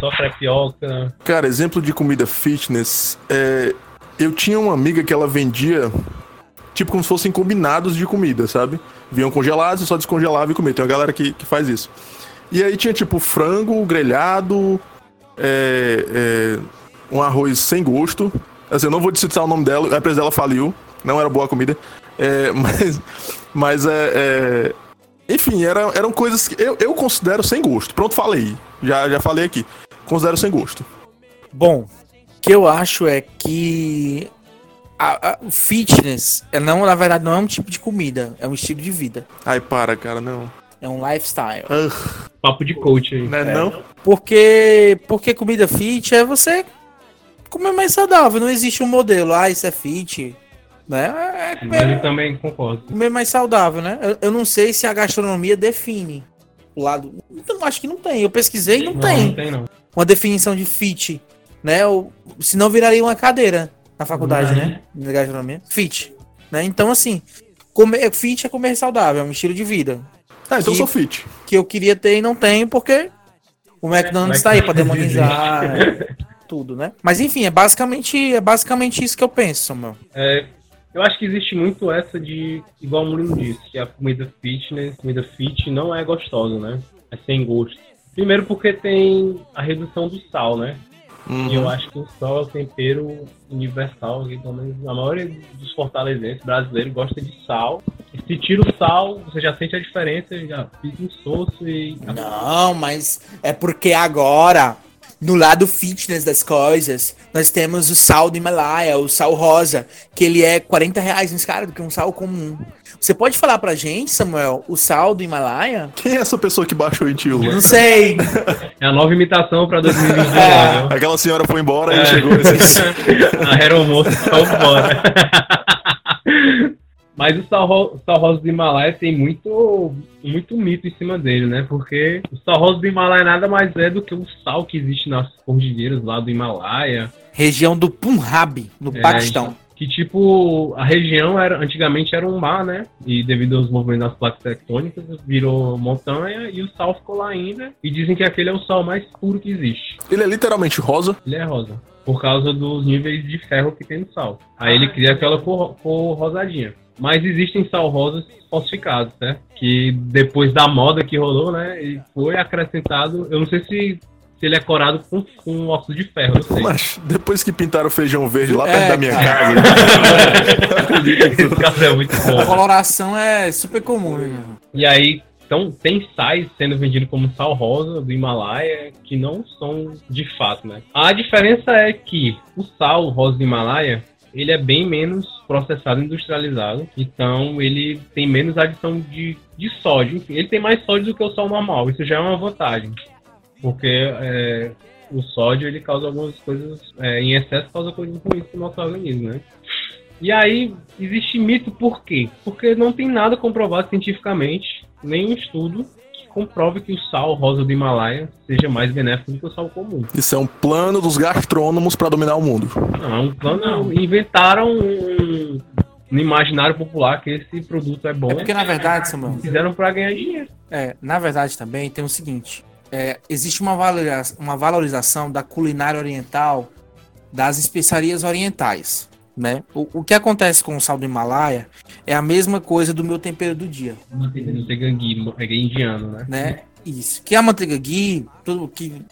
Speaker 3: Só crepioca.
Speaker 4: Cara, exemplo de comida fitness. É, eu tinha uma amiga que ela vendia, tipo, como se fossem combinados de comida, sabe? Vinham congelados e só descongelava e comia. Tem uma galera que, que faz isso. E aí tinha, tipo, frango grelhado, é, é, um arroz sem gosto. Assim, eu não vou citar o nome dela, a empresa dela faliu. Não era boa a comida. É, mas, mas é, é, Enfim, era, eram coisas que eu, eu considero sem gosto. Pronto, falei. Já, já falei aqui. Considero sem gosto.
Speaker 5: Bom, o que eu acho é que a, a- o fitness, é não, na verdade, não é um tipo de comida, é um estilo de vida.
Speaker 4: Ai, para, cara, não.
Speaker 5: É um lifestyle.
Speaker 4: Ah,
Speaker 3: Papo de coach aí.
Speaker 4: não é, não?
Speaker 5: Porque, porque comida fit é você comer mais saudável. Não existe um modelo, ah, isso é fit. Né? É comer,
Speaker 3: eu também concordo.
Speaker 5: comer mais saudável, né? Eu, eu não sei se a gastronomia define o lado. Eu acho que não tem. Eu pesquisei e não,
Speaker 3: Não,
Speaker 5: tem
Speaker 3: não tem não.
Speaker 5: uma definição de fit, né? Ou, senão viraria uma cadeira na faculdade, né? De gastronomia. Fit, né? Então, assim, comer, fit é comer saudável, é um estilo de vida.
Speaker 4: Ah, então eu
Speaker 5: Que-
Speaker 4: sou fit.
Speaker 5: Que eu queria ter e não tenho, porque o McDonald's tá aí pra demonizar é, tudo, né? Mas enfim, é basicamente, é basicamente isso que eu penso, Samuel.
Speaker 3: É, eu acho que existe muito essa de, igual o Murilo disse, que a comida fitness, comida fit não é gostosa, né? É sem gosto. Primeiro porque tem a redução do sal, né? E eu acho que o sal é o tempero universal, que pelo menos a maioria dos fortalezenses brasileiros gosta de sal. E se tira o sal, você já sente a diferença, já fica insosso e.
Speaker 5: Não, mas é porque agora, no lado fitness das coisas, nós temos o sal do Himalaia, o sal rosa, que ele é 40 reais mais caro do que um sal comum. Você pode falar pra gente, Samuel, o sal do Himalaia?
Speaker 4: Quem é essa pessoa que baixou em tio?
Speaker 5: Não sei.
Speaker 3: É a nova imitação pra 2022.
Speaker 5: É.
Speaker 3: né?
Speaker 4: Aquela senhora foi embora e chegou esse...
Speaker 3: a aeromoça foi embora. Mas o sal, ro- sal rosa do Himalaia tem muito, muito mito em cima dele, né? Porque o sal rosa do Himalaia nada mais é do que o sal que existe nas cordilheiras lá do Himalaia.
Speaker 5: Região do Punjab, no
Speaker 3: É,
Speaker 5: Paquistão.
Speaker 3: Que tipo, a região era antigamente era um mar, né? E devido aos movimentos das placas tectônicas, virou montanha e o sal ficou lá ainda. E dizem que aquele é o sal mais puro que existe.
Speaker 4: Ele é literalmente rosa.
Speaker 3: Ele é rosa. Por causa dos níveis de ferro que tem no sal. Aí ele cria aquela cor, cor rosadinha. Mas existem sal rosas falsificados, né? Que depois da moda que rolou, né? E foi acrescentado. Eu não sei se, se ele é corado com, com óxido de ferro, não sei.
Speaker 4: Mas depois que pintaram o feijão verde lá
Speaker 5: É,
Speaker 4: perto da minha
Speaker 5: cara.
Speaker 4: casa.
Speaker 3: Esse caso é muito
Speaker 5: A
Speaker 3: bom.
Speaker 5: coloração é super comum. né?
Speaker 3: E aí, então, tem sais sendo vendidos como sal rosa do Himalaia que não são de fato, né? A diferença é que o sal rosa do Himalaia, ele é bem menos processado, industrializado, então ele tem menos adição de, de sódio. Enfim, ele tem mais sódio do que o sal normal, isso já é uma vantagem, porque é, o sódio ele causa algumas coisas, é, em excesso causa coisas ruins para o nosso organismo, né? E aí, existe mito por quê? Porque não tem nada comprovado cientificamente, nenhum estudo comprove que o sal rosa do Himalaia seja mais benéfico do que o sal comum.
Speaker 4: Isso é um plano dos gastrônomos pra dominar o mundo.
Speaker 3: Não, é um plano. Inventaram um, no imaginário popular que esse produto é bom.
Speaker 5: É porque, na verdade, Samuel,
Speaker 3: Fizeram pra ganhar dinheiro.
Speaker 5: É, na verdade também tem o seguinte: é, existe uma, valoriza- uma valorização da culinária oriental das especiarias orientais. Né? O, o que acontece com o sal do Himalaia é a mesma coisa do meu tempero do dia.
Speaker 3: Manteiga, manteiga ghee, é indiano, né?
Speaker 5: né? Isso. Que a manteiga ghee, tudo que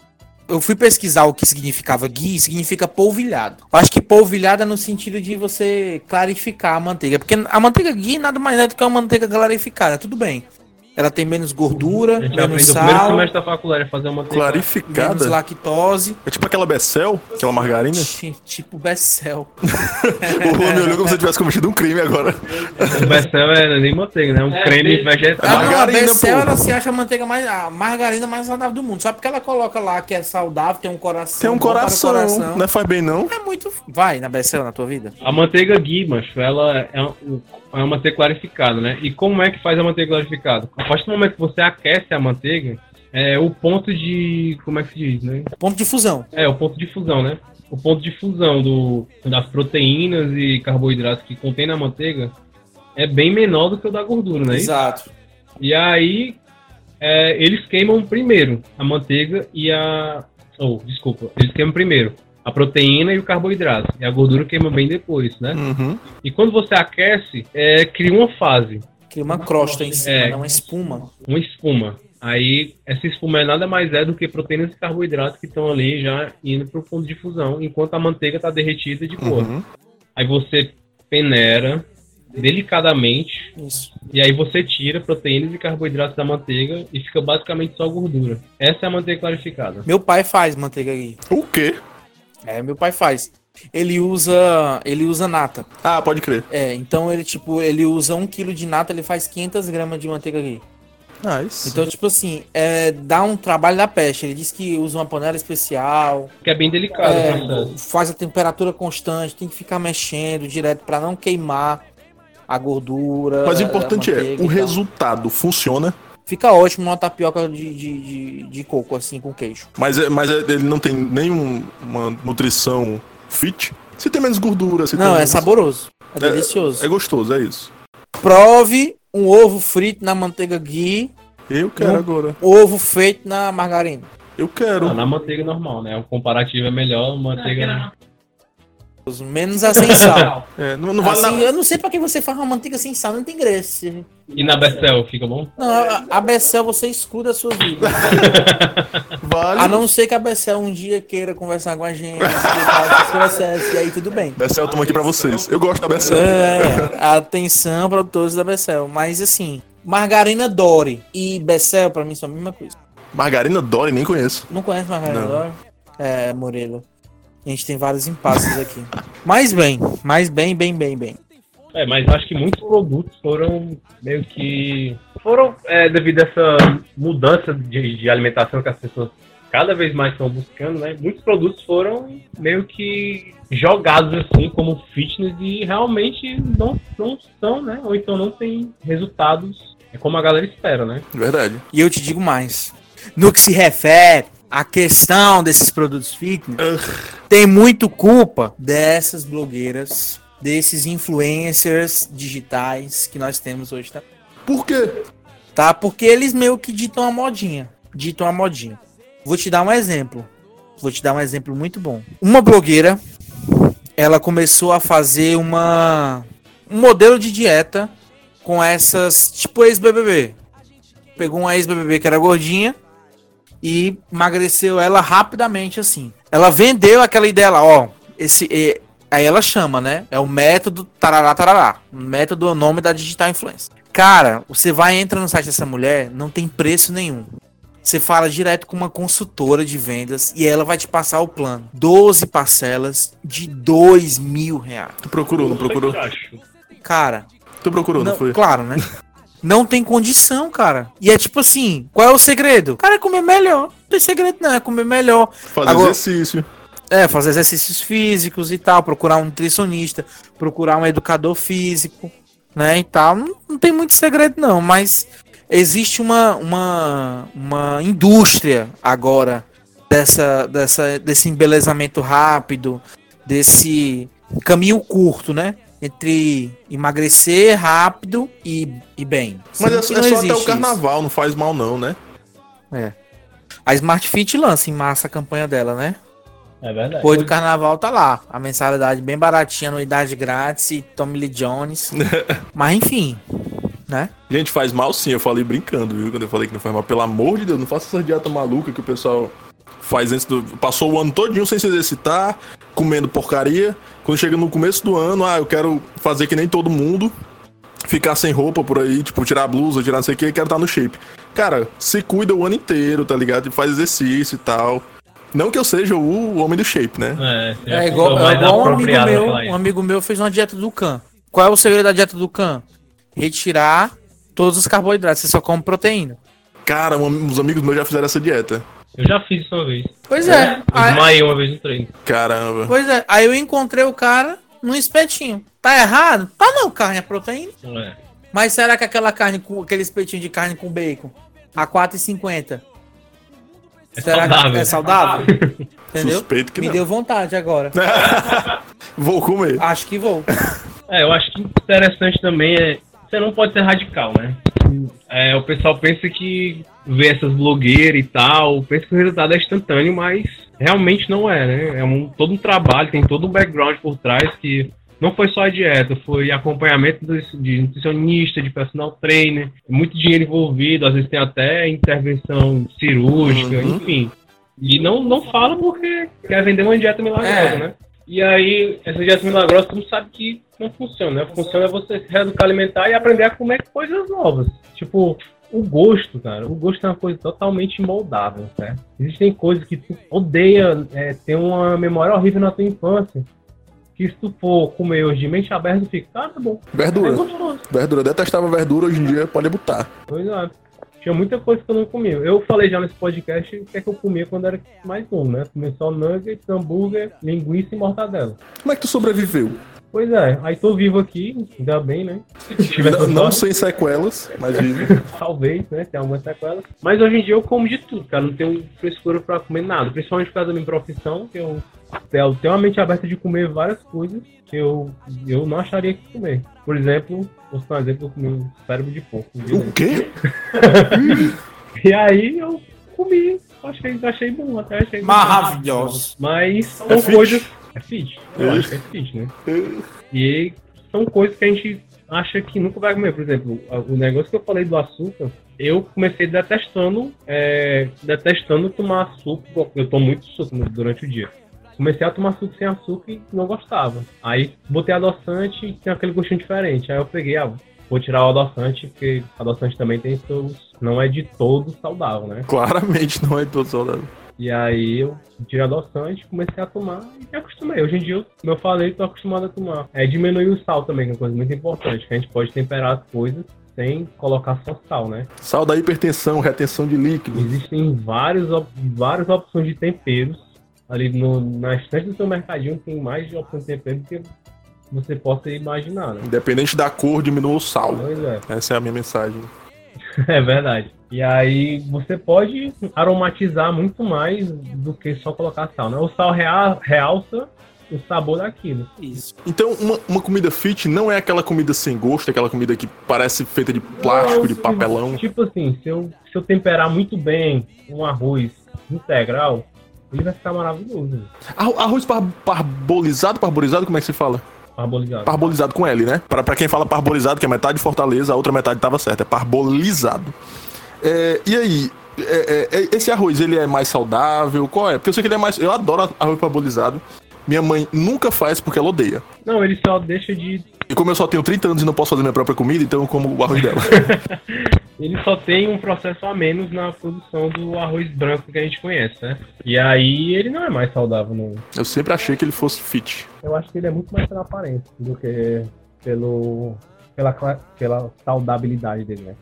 Speaker 5: eu fui pesquisar o que significava ghee, significa polvilhado. Eu acho que polvilhado é no sentido de você clarificar a manteiga, porque a manteiga ghee nada mais é do que uma manteiga clarificada, tudo bem. Ela tem menos gordura,
Speaker 3: A gente
Speaker 5: menos
Speaker 3: primeiro
Speaker 5: sal,
Speaker 3: semestre da faculdade a fazer uma manteiga.
Speaker 5: menos
Speaker 4: Clarificada?
Speaker 5: lactose,
Speaker 4: É tipo aquela Bessel, aquela margarina.
Speaker 5: ti- tipo Bessel.
Speaker 4: o me olhou como se eu tivesse cometido um crime agora.
Speaker 3: O Bessel é nem manteiga, né? É um creme vegetal.
Speaker 5: Ah, não, a
Speaker 4: Margarina,
Speaker 5: Bessel,
Speaker 4: pô.
Speaker 5: ela se acha a manteiga mais, a margarina mais saudável do mundo. Só porque ela coloca lá que é saudável, tem um coração.
Speaker 4: Tem um
Speaker 5: bom para o
Speaker 4: coração, não é faz bem não.
Speaker 5: É muito. Vai na Bessel na tua vida?
Speaker 3: A manteiga ghee, macho, ela é, um- é uma manteiga clarificada, né? E como é que faz a manteiga clarificada? A partir do momento que você aquece a manteiga, é o ponto de. Como é que se diz, né?
Speaker 5: Ponto de fusão.
Speaker 3: É, o ponto de fusão, né? O ponto de fusão do, das proteínas e carboidratos que contém na manteiga é bem menor do que o da gordura, né?
Speaker 5: Exato.
Speaker 3: E aí, é, eles queimam primeiro a manteiga e a. Oh, desculpa. Eles queimam primeiro a proteína e o carboidrato. E a gordura queima bem depois, né?
Speaker 4: Uhum.
Speaker 3: E quando você aquece, é, cria uma fase,
Speaker 5: Cria uma crosta em cima,
Speaker 3: É.
Speaker 5: né? uma espuma.
Speaker 3: uma espuma. Aí, essa espuma é nada mais é do que proteínas e carboidratos que estão ali já indo para o ponto de fusão, enquanto a manteiga está derretida de boa.
Speaker 4: Uhum.
Speaker 3: Aí você peneira delicadamente
Speaker 5: Isso.
Speaker 3: E aí você tira proteínas e carboidratos da manteiga e fica basicamente só gordura. Essa é a manteiga clarificada.
Speaker 5: Meu pai faz manteiga aí.
Speaker 4: O quê?
Speaker 5: É, meu pai faz. Ele usa, ele usa nata.
Speaker 4: Ah, pode crer.
Speaker 5: É, então ele tipo, ele usa um quilo de nata, ele faz 500 gramas de manteiga aí.
Speaker 4: Nice.
Speaker 5: Então tipo assim, é, dá um trabalho da peste. Ele diz que usa uma panela especial,
Speaker 3: Que é bem delicado
Speaker 5: é,
Speaker 3: processo.
Speaker 5: faz a temperatura constante, tem que ficar mexendo direto para não queimar a gordura.
Speaker 4: Mas o importante é, o resultado funciona,
Speaker 5: Fica ótimo numa tapioca de, de, de, de coco, assim, com queijo.
Speaker 4: mas, é, mas é- ele não tem nenhuma nutrição fit. Se tem menos gordura, se
Speaker 5: Não,
Speaker 4: tem
Speaker 5: é
Speaker 4: menos-
Speaker 5: saboroso. É,
Speaker 4: É-
Speaker 5: delicioso.
Speaker 4: É gostoso, é isso.
Speaker 5: Prove um ovo frito na manteiga ghee,
Speaker 4: Eu quero
Speaker 5: Não.
Speaker 4: agora.
Speaker 5: ovo feito na margarina.
Speaker 4: Eu quero.
Speaker 3: Não, na manteiga normal, né? O comparativo é melhor, manteiga.
Speaker 5: Menos a sem sal.
Speaker 4: É, não, não vale
Speaker 5: Assim,
Speaker 4: nada.
Speaker 5: eu não sei pra que você faz uma manteiga sem sal, não tem graça.
Speaker 3: E na Bessel, fica bom?
Speaker 5: Não, a, a Bessel você exclui a sua vida.
Speaker 4: Vale.
Speaker 5: A não ser que a Bessel um dia queira conversar com a gente, processos, e aí tudo bem.
Speaker 4: Bessel, tamo aqui pra vocês. Eu gosto da Bessel.
Speaker 5: É, atenção produtores da Bessel. Mas assim, margarina Dory e Bessel pra mim são a mesma coisa.
Speaker 4: Margarina Dory, nem conheço.
Speaker 5: Não conhece margarina
Speaker 4: Não.
Speaker 5: Dory? É, Murilo. A gente tem vários impasses aqui. Mas bem, mas bem, bem, bem, bem.
Speaker 3: É, mas acho que muitos produtos foram meio que. Foram é, devido a essa mudança de, de alimentação que as pessoas cada vez mais estão buscando, né? Muitos produtos foram meio que jogados assim como fitness e realmente não, não são, né? Ou então não tem resultados é como a galera espera, né?
Speaker 4: Verdade.
Speaker 5: E eu te digo mais. No que se refere à questão desses produtos fitness, tem muito culpa dessas blogueiras, desses influencers digitais que nós temos hoje, tá?
Speaker 4: Por quê?
Speaker 5: Tá? Porque eles meio que ditam a modinha. Ditam a modinha. Vou te dar um exemplo. Vou te dar um exemplo muito bom. Uma blogueira, ela começou a fazer uma um modelo de dieta com essas, tipo ex-BBB. Pegou uma ex-BBB que era gordinha e emagreceu ela rapidamente assim. Ela vendeu aquela ideia lá, ó, esse e- aí ela chama, né? É o método tarará tarará. O método é o nome da digital influencer. Cara, você vai entra no site dessa mulher, não tem preço nenhum. Você fala direto com uma consultora de vendas e ela vai te passar o plano. 12 parcelas de 2 mil reais.
Speaker 4: Tu procurou, não procurou?
Speaker 5: Cara,
Speaker 4: Tu procurou, não,
Speaker 5: não-
Speaker 4: foi?
Speaker 5: claro, né? Não tem condição, cara. E é tipo assim, qual é o segredo? Cara, é comer melhor. Não tem segredo não, é comer melhor.
Speaker 4: Fazer
Speaker 5: Agora-
Speaker 4: exercício.
Speaker 5: É, fazer exercícios físicos e tal, procurar um nutricionista, procurar um educador físico, né, e tal. Não, não tem muito segredo não, mas existe uma, uma, uma indústria agora dessa, dessa, desse embelezamento rápido, desse caminho curto, né? Entre emagrecer rápido e, e bem.
Speaker 4: Mas é, é só até o
Speaker 5: isso.
Speaker 4: carnaval, não faz mal não, né?
Speaker 5: É. A Smart Fit lança em massa a campanha dela, né?
Speaker 3: É verdade.
Speaker 5: Depois do carnaval tá lá. A mensalidade bem baratinha, anuidade grátis e Tommy Lee Jones. Mas enfim, né?
Speaker 4: Gente, faz mal sim, eu falei brincando, viu? Quando eu falei que não faz mal. Pelo amor de Deus, não faça essa dieta maluca que o pessoal faz antes do. Passou o ano todinho sem se exercitar, comendo porcaria. Quando chega no começo do ano, ah, eu quero fazer que nem todo mundo. Ficar sem roupa por aí, tipo, tirar a blusa, tirar não sei o que, quero estar no shape. Cara, se cuida o ano inteiro, tá ligado? E faz exercício e tal. Não que eu seja o homem do shape, né?
Speaker 3: É, já
Speaker 5: É
Speaker 3: ficou
Speaker 5: igual, é igual um amigo meu. Um amigo meu fez uma dieta do Can. Qual é o segredo da dieta do Can? Retirar todos os carboidratos. Você só come proteína.
Speaker 4: Cara, um- uns amigos meus já fizeram essa dieta.
Speaker 3: Eu já fiz isso uma vez.
Speaker 5: Pois é.
Speaker 3: Eu
Speaker 5: Aí,
Speaker 3: Desmaiei uma vez no treino.
Speaker 4: Caramba.
Speaker 5: pois é. Aí eu encontrei o cara num espetinho. Tá errado? Tá não, carne é proteína.
Speaker 3: É.
Speaker 5: Mas será que aquela carne com aquele espetinho de carne com bacon a 4,50
Speaker 3: É
Speaker 5: será
Speaker 3: saudável.
Speaker 5: que é saudável? Entendeu?
Speaker 4: Suspeito que
Speaker 5: Me
Speaker 4: não.
Speaker 5: deu vontade agora.
Speaker 4: Vou comer.
Speaker 5: Acho que vou.
Speaker 3: É, eu acho que interessante também é. Você não pode ser radical, né? É, o pessoal pensa que vê essas blogueiras e tal, pensa que o resultado é instantâneo, mas realmente não é, né? É um, todo um trabalho, tem todo um background por trás que não foi só a dieta, foi acompanhamento de nutricionista, de personal trainer, muito dinheiro envolvido, às vezes tem até intervenção cirúrgica,
Speaker 4: Uhum.
Speaker 3: enfim. E não, não fala porque quer vender uma dieta milagrosa,
Speaker 5: É.
Speaker 3: né? E aí, essa dieta milagrosa, todo mundo sabe que não funciona, né? Funciona você se reeducar alimentar e aprender a comer coisas novas. Tipo, o gosto, cara. O gosto é uma coisa totalmente moldável, certo? Existem coisas que tu odeia, é, tem uma memória horrível na tua infância. Que se tu for comer hoje de mente aberta, tu fica, ah, tá bom. É
Speaker 4: Verdura.
Speaker 3: gostoso.
Speaker 4: Verdura. Eu detestava verdura, hoje em dia pode botar.
Speaker 3: Pois é. Tinha muita coisa que eu não comia. Eu falei já nesse podcast o que é que eu comia quando era mais novo, né? Comia só nuggets, hambúrguer, linguiça e mortadela.
Speaker 4: Como é que tu sobreviveu?
Speaker 3: Pois é, aí tô vivo aqui, ainda bem, né?
Speaker 4: Não, não sem sequelas, mas vive.
Speaker 3: talvez, né? Tem algumas sequelas. Mas hoje em dia eu como de tudo, cara. Não tenho frescura pra comer nada. Principalmente por causa da minha profissão, que eu, eu tenho uma mente aberta de comer várias coisas que eu, eu não acharia que comer. Por exemplo, vou citar um exemplo, eu comi um cérebro de porco. um
Speaker 4: O quê?
Speaker 3: E aí eu comi, achei, achei bom, até achei bom.
Speaker 5: Maravilhoso.
Speaker 3: Mas são
Speaker 4: É
Speaker 3: coisas. É fit? Eu
Speaker 4: É.
Speaker 3: acho que é fit, né? E são coisas que a gente acha que nunca vai comer. Por exemplo, o negócio que eu falei do açúcar, eu comecei detestando, é, detestando tomar suco, eu tomo muito suco no- durante o dia. Comecei a tomar suco sem açúcar e não gostava. Aí botei adoçante e tem aquele gostinho diferente. Aí eu peguei, ah, vou tirar o adoçante, porque adoçante também tem seus. Não é de todo saudável, né?
Speaker 4: Claramente não é todo saudável.
Speaker 3: E aí eu tirei adoçante, comecei a tomar e me acostumei. Hoje em dia, eu- como eu falei, tô acostumado a tomar. É diminuir o sal também, que é uma coisa muito importante, que a gente pode temperar as coisas sem colocar só sal, né?
Speaker 4: Sal da hipertensão, retenção de líquido.
Speaker 3: Existem vários, várias opções de temperos. Ali no, na estante do seu mercadinho tem mais de opções de tempero do que você possa imaginar, né?
Speaker 4: Independente da cor, diminua o sal.
Speaker 3: Pois é.
Speaker 4: Essa é a minha mensagem.
Speaker 3: É verdade. E aí você pode aromatizar muito mais do que só colocar sal, né? O sal rea- realça o sabor daquilo.
Speaker 5: Isso.
Speaker 4: Então, uma, uma comida fit não é aquela comida sem gosto, aquela comida que parece feita de plástico, de
Speaker 3: Não,
Speaker 4: papelão.
Speaker 3: Tipo assim, se eu, se eu temperar muito bem um arroz integral, ele vai ficar maravilhoso.
Speaker 4: Arro- Arroz par- parbolizado, parbolizado, como é que se fala?
Speaker 3: Parbolizado.
Speaker 4: Parbolizado com L, né? Pra, pra quem fala parbolizado, que é metade de Fortaleza, a outra metade tava certa. É parbolizado. É, e aí, é, é, é, esse arroz, ele é mais saudável? Qual é? Porque eu sei que ele é mais... Eu adoro arroz parbolizado. Minha mãe nunca faz porque ela odeia.
Speaker 3: Não, ele só deixa de.
Speaker 4: E como eu só tenho 30 anos e não posso fazer minha própria comida, então eu como o arroz dela.
Speaker 3: Ele só tem um processo a menos na produção do arroz branco que a gente conhece, né? E aí ele não é mais saudável, não.
Speaker 4: eu sempre achei que ele fosse fit.
Speaker 3: Eu acho que ele é muito mais pela aparência do que pelo, pela, pela saudabilidade dele, né?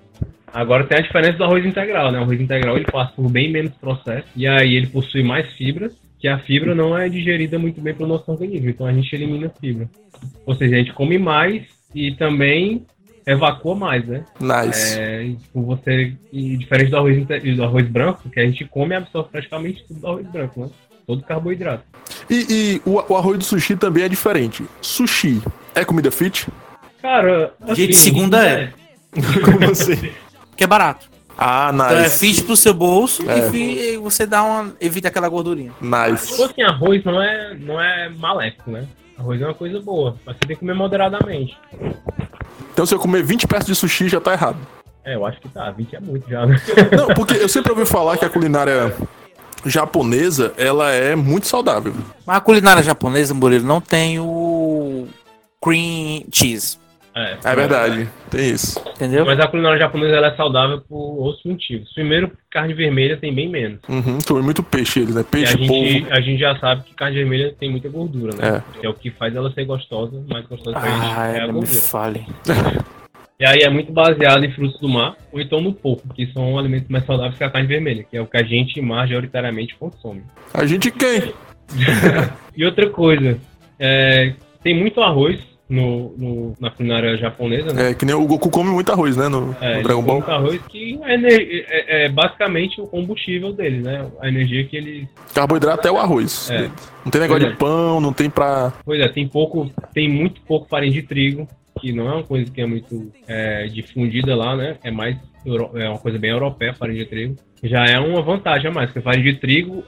Speaker 3: Agora tem a diferença do arroz integral, né? O arroz integral ele passa por bem menos processo e aí ele possui mais fibras, que a fibra não é digerida muito bem pelo nosso organismo, então a gente elimina a fibra. Ou seja, a gente come mais e também evacua mais, né?
Speaker 4: Nice.
Speaker 3: É, e, tipo, você, e diferente do arroz, do arroz branco, que a gente come e absorve praticamente tudo do arroz branco, né? Todo carboidrato.
Speaker 4: E, e o, o arroz do sushi também é diferente. Sushi é comida fit?
Speaker 3: Cara, assim,
Speaker 5: Dia de segunda é.
Speaker 4: Como assim?
Speaker 5: Que é barato.
Speaker 4: Ah,
Speaker 5: Então é
Speaker 4: nice.
Speaker 5: fit pro seu bolso
Speaker 4: É.
Speaker 5: e fi- e você dá uma. evita aquela gordurinha.
Speaker 4: Nice.
Speaker 3: Tipo assim, arroz não é, não é maléfico, né? Arroz é uma coisa boa, mas você tem que comer moderadamente.
Speaker 4: Então se eu comer 20 peças de sushi já tá errado.
Speaker 3: É, eu acho que tá, 20 é muito já, né?
Speaker 4: Não, porque eu sempre ouvi falar que a culinária japonesa, ela é muito saudável.
Speaker 5: Mas a culinária japonesa, Murilo, não tem o cream cheese.
Speaker 3: É,
Speaker 4: É verdade, tem isso.
Speaker 5: Entendeu?
Speaker 3: Mas a culinária japonesa ela é saudável por outros motivos. Primeiro, carne vermelha tem bem menos.
Speaker 4: Uhum, come muito peixe eles, né?
Speaker 3: E a
Speaker 4: Peixe,
Speaker 3: gente,
Speaker 4: polvo.
Speaker 3: a gente já sabe que carne vermelha tem muita gordura, né?
Speaker 4: É.
Speaker 3: É o que faz ela ser gostosa, mais gostosa pra
Speaker 5: Ah,
Speaker 3: gente é a
Speaker 5: me
Speaker 3: gordura.
Speaker 5: fale.
Speaker 3: E aí é muito baseado em frutos do mar, ou então no porco, que são alimentos mais saudáveis que a carne vermelha, que é o que a gente majoritariamente consome.
Speaker 4: A gente quem?
Speaker 3: E outra coisa, é, tem muito arroz no, no- na culinária japonesa, né?
Speaker 4: É que nem o Goku come muito arroz, né? No,
Speaker 3: É,
Speaker 4: no
Speaker 3: ele
Speaker 4: Dragon Ball.
Speaker 3: muito arroz que é, é- é basicamente o combustível deles, né? A energia que eles.
Speaker 4: Carboidrato é o arroz.
Speaker 3: É.
Speaker 4: Não tem negócio de pão, não tem pra.
Speaker 3: Pois é, tem pouco, tem muito pouco farinha de trigo, que não é uma coisa que é muito é, difundida lá, né? É mais é uma coisa bem europeia, farinha de trigo. Já é uma vantagem a mais, porque farinha de trigo,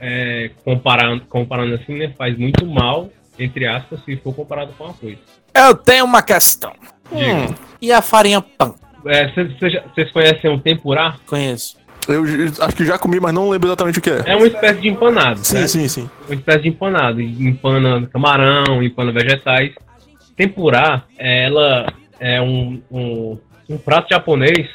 Speaker 3: é, comparando, comparando assim, né, faz muito mal, entre aspas, se for comparado com arroz.
Speaker 5: Eu tenho uma questão.
Speaker 3: Diga.
Speaker 5: E a farinha pão?
Speaker 3: É, Vocês vocês conhecem o tempurá?
Speaker 5: Conheço.
Speaker 4: Eu acho que já comi, mas não lembro exatamente o que é.
Speaker 3: É uma espécie de empanado,
Speaker 4: Sim,
Speaker 3: certo?
Speaker 4: sim, sim.
Speaker 3: uma espécie de empanado. Empana camarão, empana vegetais. Tempurá, ela é um, um, um prato japonês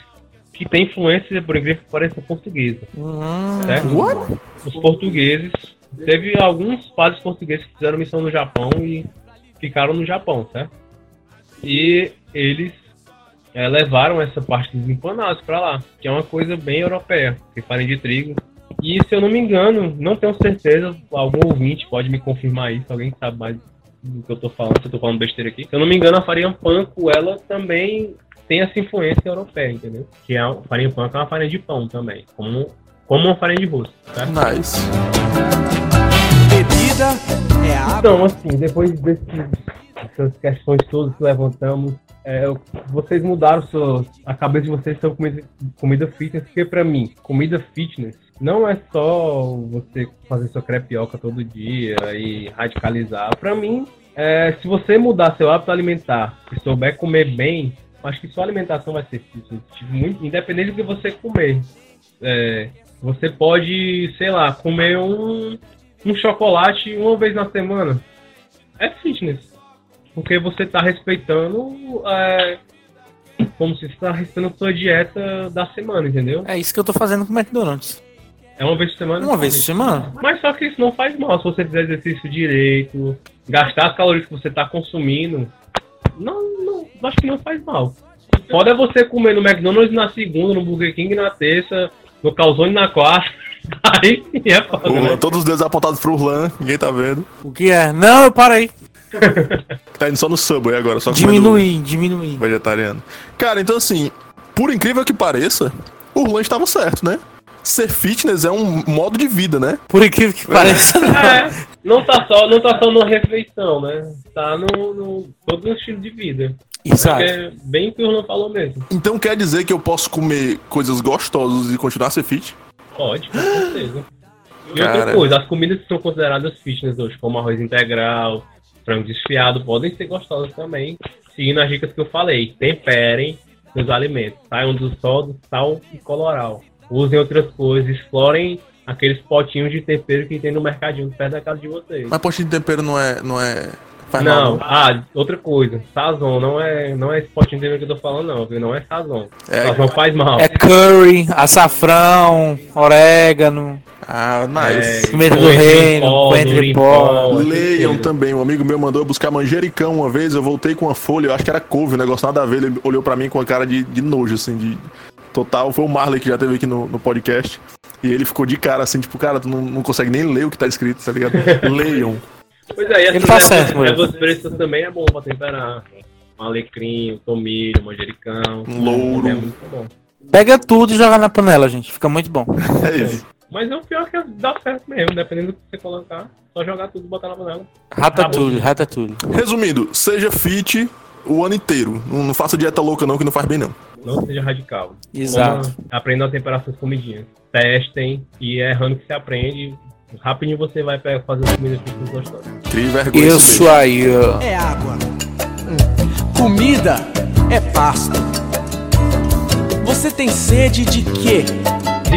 Speaker 3: que tem influência, por incrível que pareça, portuguesa.
Speaker 5: Hum,
Speaker 3: Certo?
Speaker 4: What?
Speaker 3: Os portugueses, teve alguns padres portugueses que fizeram missão no Japão e ficaram no Japão, certo? E eles é, levaram essa parte dos empanados para lá, que é uma coisa bem europeia, que farinha de trigo. E se eu não me engano, não tenho certeza, algum ouvinte pode me confirmar isso, alguém que sabe mais do que eu tô falando, se eu tô falando besteira aqui. Se eu não me engano, a farinha panko, ela também tem essa influência europeia, entendeu? Que é a farinha panko é uma farinha de pão também, como, como uma farinha de rosto, certo?
Speaker 4: Nice.
Speaker 2: Bebida é água.
Speaker 3: Então, assim, depois desses, dessas questões todas que levantamos, é, vocês mudaram sua, a cabeça de vocês sobre comida, comida fitness, porque pra mim, comida fitness não é só você fazer sua crepioca todo dia e radicalizar. Pra mim, é, se você mudar seu hábito alimentar e souber comer bem, acho que sua alimentação vai ser fitness. Tipo, muito- independente do que você comer. É, você pode, sei lá, comer um, um chocolate uma vez na semana. É fitness. Porque você tá respeitando. É, como se você tá respeitando a sua dieta da semana, entendeu?
Speaker 5: É isso que eu tô fazendo com o McDonald's.
Speaker 3: É uma vez por semana?
Speaker 5: Uma vez por semana.
Speaker 3: Mas só que isso não faz mal se você fizer exercício direito, gastar as calorias que você tá consumindo. Não, não, acho que não faz mal. Pode é você comer no McDonald's na segunda, no Burger King na terça, no Calzone na quarta. Aí é foda, né?
Speaker 4: todos os dedos apontados pro Urlan, ninguém tá vendo.
Speaker 5: O que é? Não, eu parei.
Speaker 4: Tá indo só no Subway agora, só
Speaker 5: Diminuir, diminuir.
Speaker 4: vegetariano. Cara, então assim, por incrível que pareça, o Urlan estava certo, né? Ser fitness é um modo de vida, né?
Speaker 5: Por incrível que pareça, não.
Speaker 3: É, não tá só, não tá só numa refeição, né? Tá no, no todo no estilo de vida.
Speaker 5: Exato.
Speaker 3: É bem o que o Orlando falou mesmo.
Speaker 4: Então quer dizer que eu posso comer coisas gostosas e continuar a ser fit?
Speaker 3: Pode, com certeza. E
Speaker 4: Cara.
Speaker 3: outra coisa, as comidas que são consideradas fitness hoje, como arroz integral, frango desfiado, podem ser gostosas também, seguindo as dicas que eu falei. Temperem seus alimentos, saiam do só do sal e coloral. Usem outras coisas, explorem aqueles potinhos de tempero que tem no mercadinho perto da casa de vocês.
Speaker 4: Mas potinho de tempero não é. Não é. Faz mal,
Speaker 3: Não, ah, outra coisa, sazon, não é, não é esse potinho de tempero que eu tô falando não, viu? Não é sazon.
Speaker 4: É.
Speaker 3: Sazon faz mal.
Speaker 5: É curry, açafrão, orégano,
Speaker 4: Ah, nice.
Speaker 5: pimenta do reino,
Speaker 3: pó,
Speaker 5: coentro.
Speaker 4: Leiam também. Um amigo meu mandou eu buscar manjericão uma vez. Eu voltei com uma folha, eu acho que era couve, o negócio nada a ver. Ele olhou pra mim com a cara de, de nojo, assim, de total. Foi o Marley que já teve aqui no, no podcast. E ele ficou de cara, assim, tipo, cara, tu não, não consegue nem ler o que tá escrito, tá ligado? Leiam.
Speaker 3: Pois é, e
Speaker 5: Ele
Speaker 3: essas
Speaker 5: tá
Speaker 3: ervas-
Speaker 5: certo, mulher.
Speaker 3: ervas frescas também é bom pra temperar. Um alecrim, um tomilho, um manjericão.
Speaker 4: Um louro.
Speaker 3: É muito bom.
Speaker 5: Pega tudo e joga na panela, gente. Fica muito bom.
Speaker 4: É isso.
Speaker 3: Mas é o pior que dá certo mesmo, dependendo do que você colocar. Só jogar tudo e botar na panela.
Speaker 5: Ratatouille, ratatouille.
Speaker 4: Resumindo, seja fit o ano inteiro. Não, não faça dieta louca não, que não faz bem não.
Speaker 3: Não seja radical.
Speaker 5: Exato.
Speaker 3: Aprendam a temperar suas comidinhas. Testem e é errando que você aprende. Rapidinho você vai pe- fazer as comidas que você gostosas.
Speaker 4: Crie vergonha.
Speaker 5: Isso aí, ó.
Speaker 2: É água. Comida é pasto. Você tem sede de quê?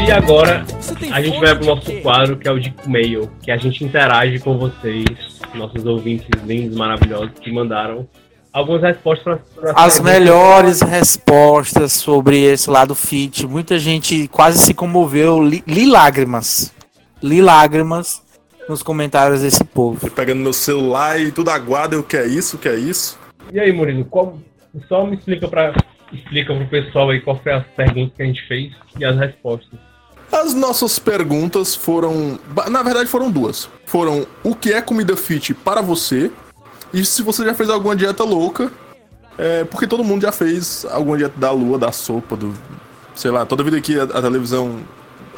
Speaker 3: E agora a gente vai pro nosso
Speaker 2: quê?
Speaker 3: quadro que é o de mail, que a gente interage com vocês, nossos ouvintes lindos, maravilhosos, que mandaram algumas respostas para
Speaker 5: As melhores respostas sobre esse lado fit. Muita gente quase se comoveu. Li, li lágrimas. Li lágrimas nos comentários desse povo.
Speaker 4: Pegando meu celular e tudo aguarda, o que é isso, o que é isso.
Speaker 3: E aí, Murilo, qual... só me explica para explica pro pessoal aí qual foi as perguntas que a gente fez e as respostas.
Speaker 4: As nossas perguntas foram. Na verdade, foram duas. Foram o que é comida fit para você? E se você já fez alguma dieta louca. É, porque todo mundo já fez alguma dieta da lua, da sopa, do. Sei lá, toda vida que a, a televisão.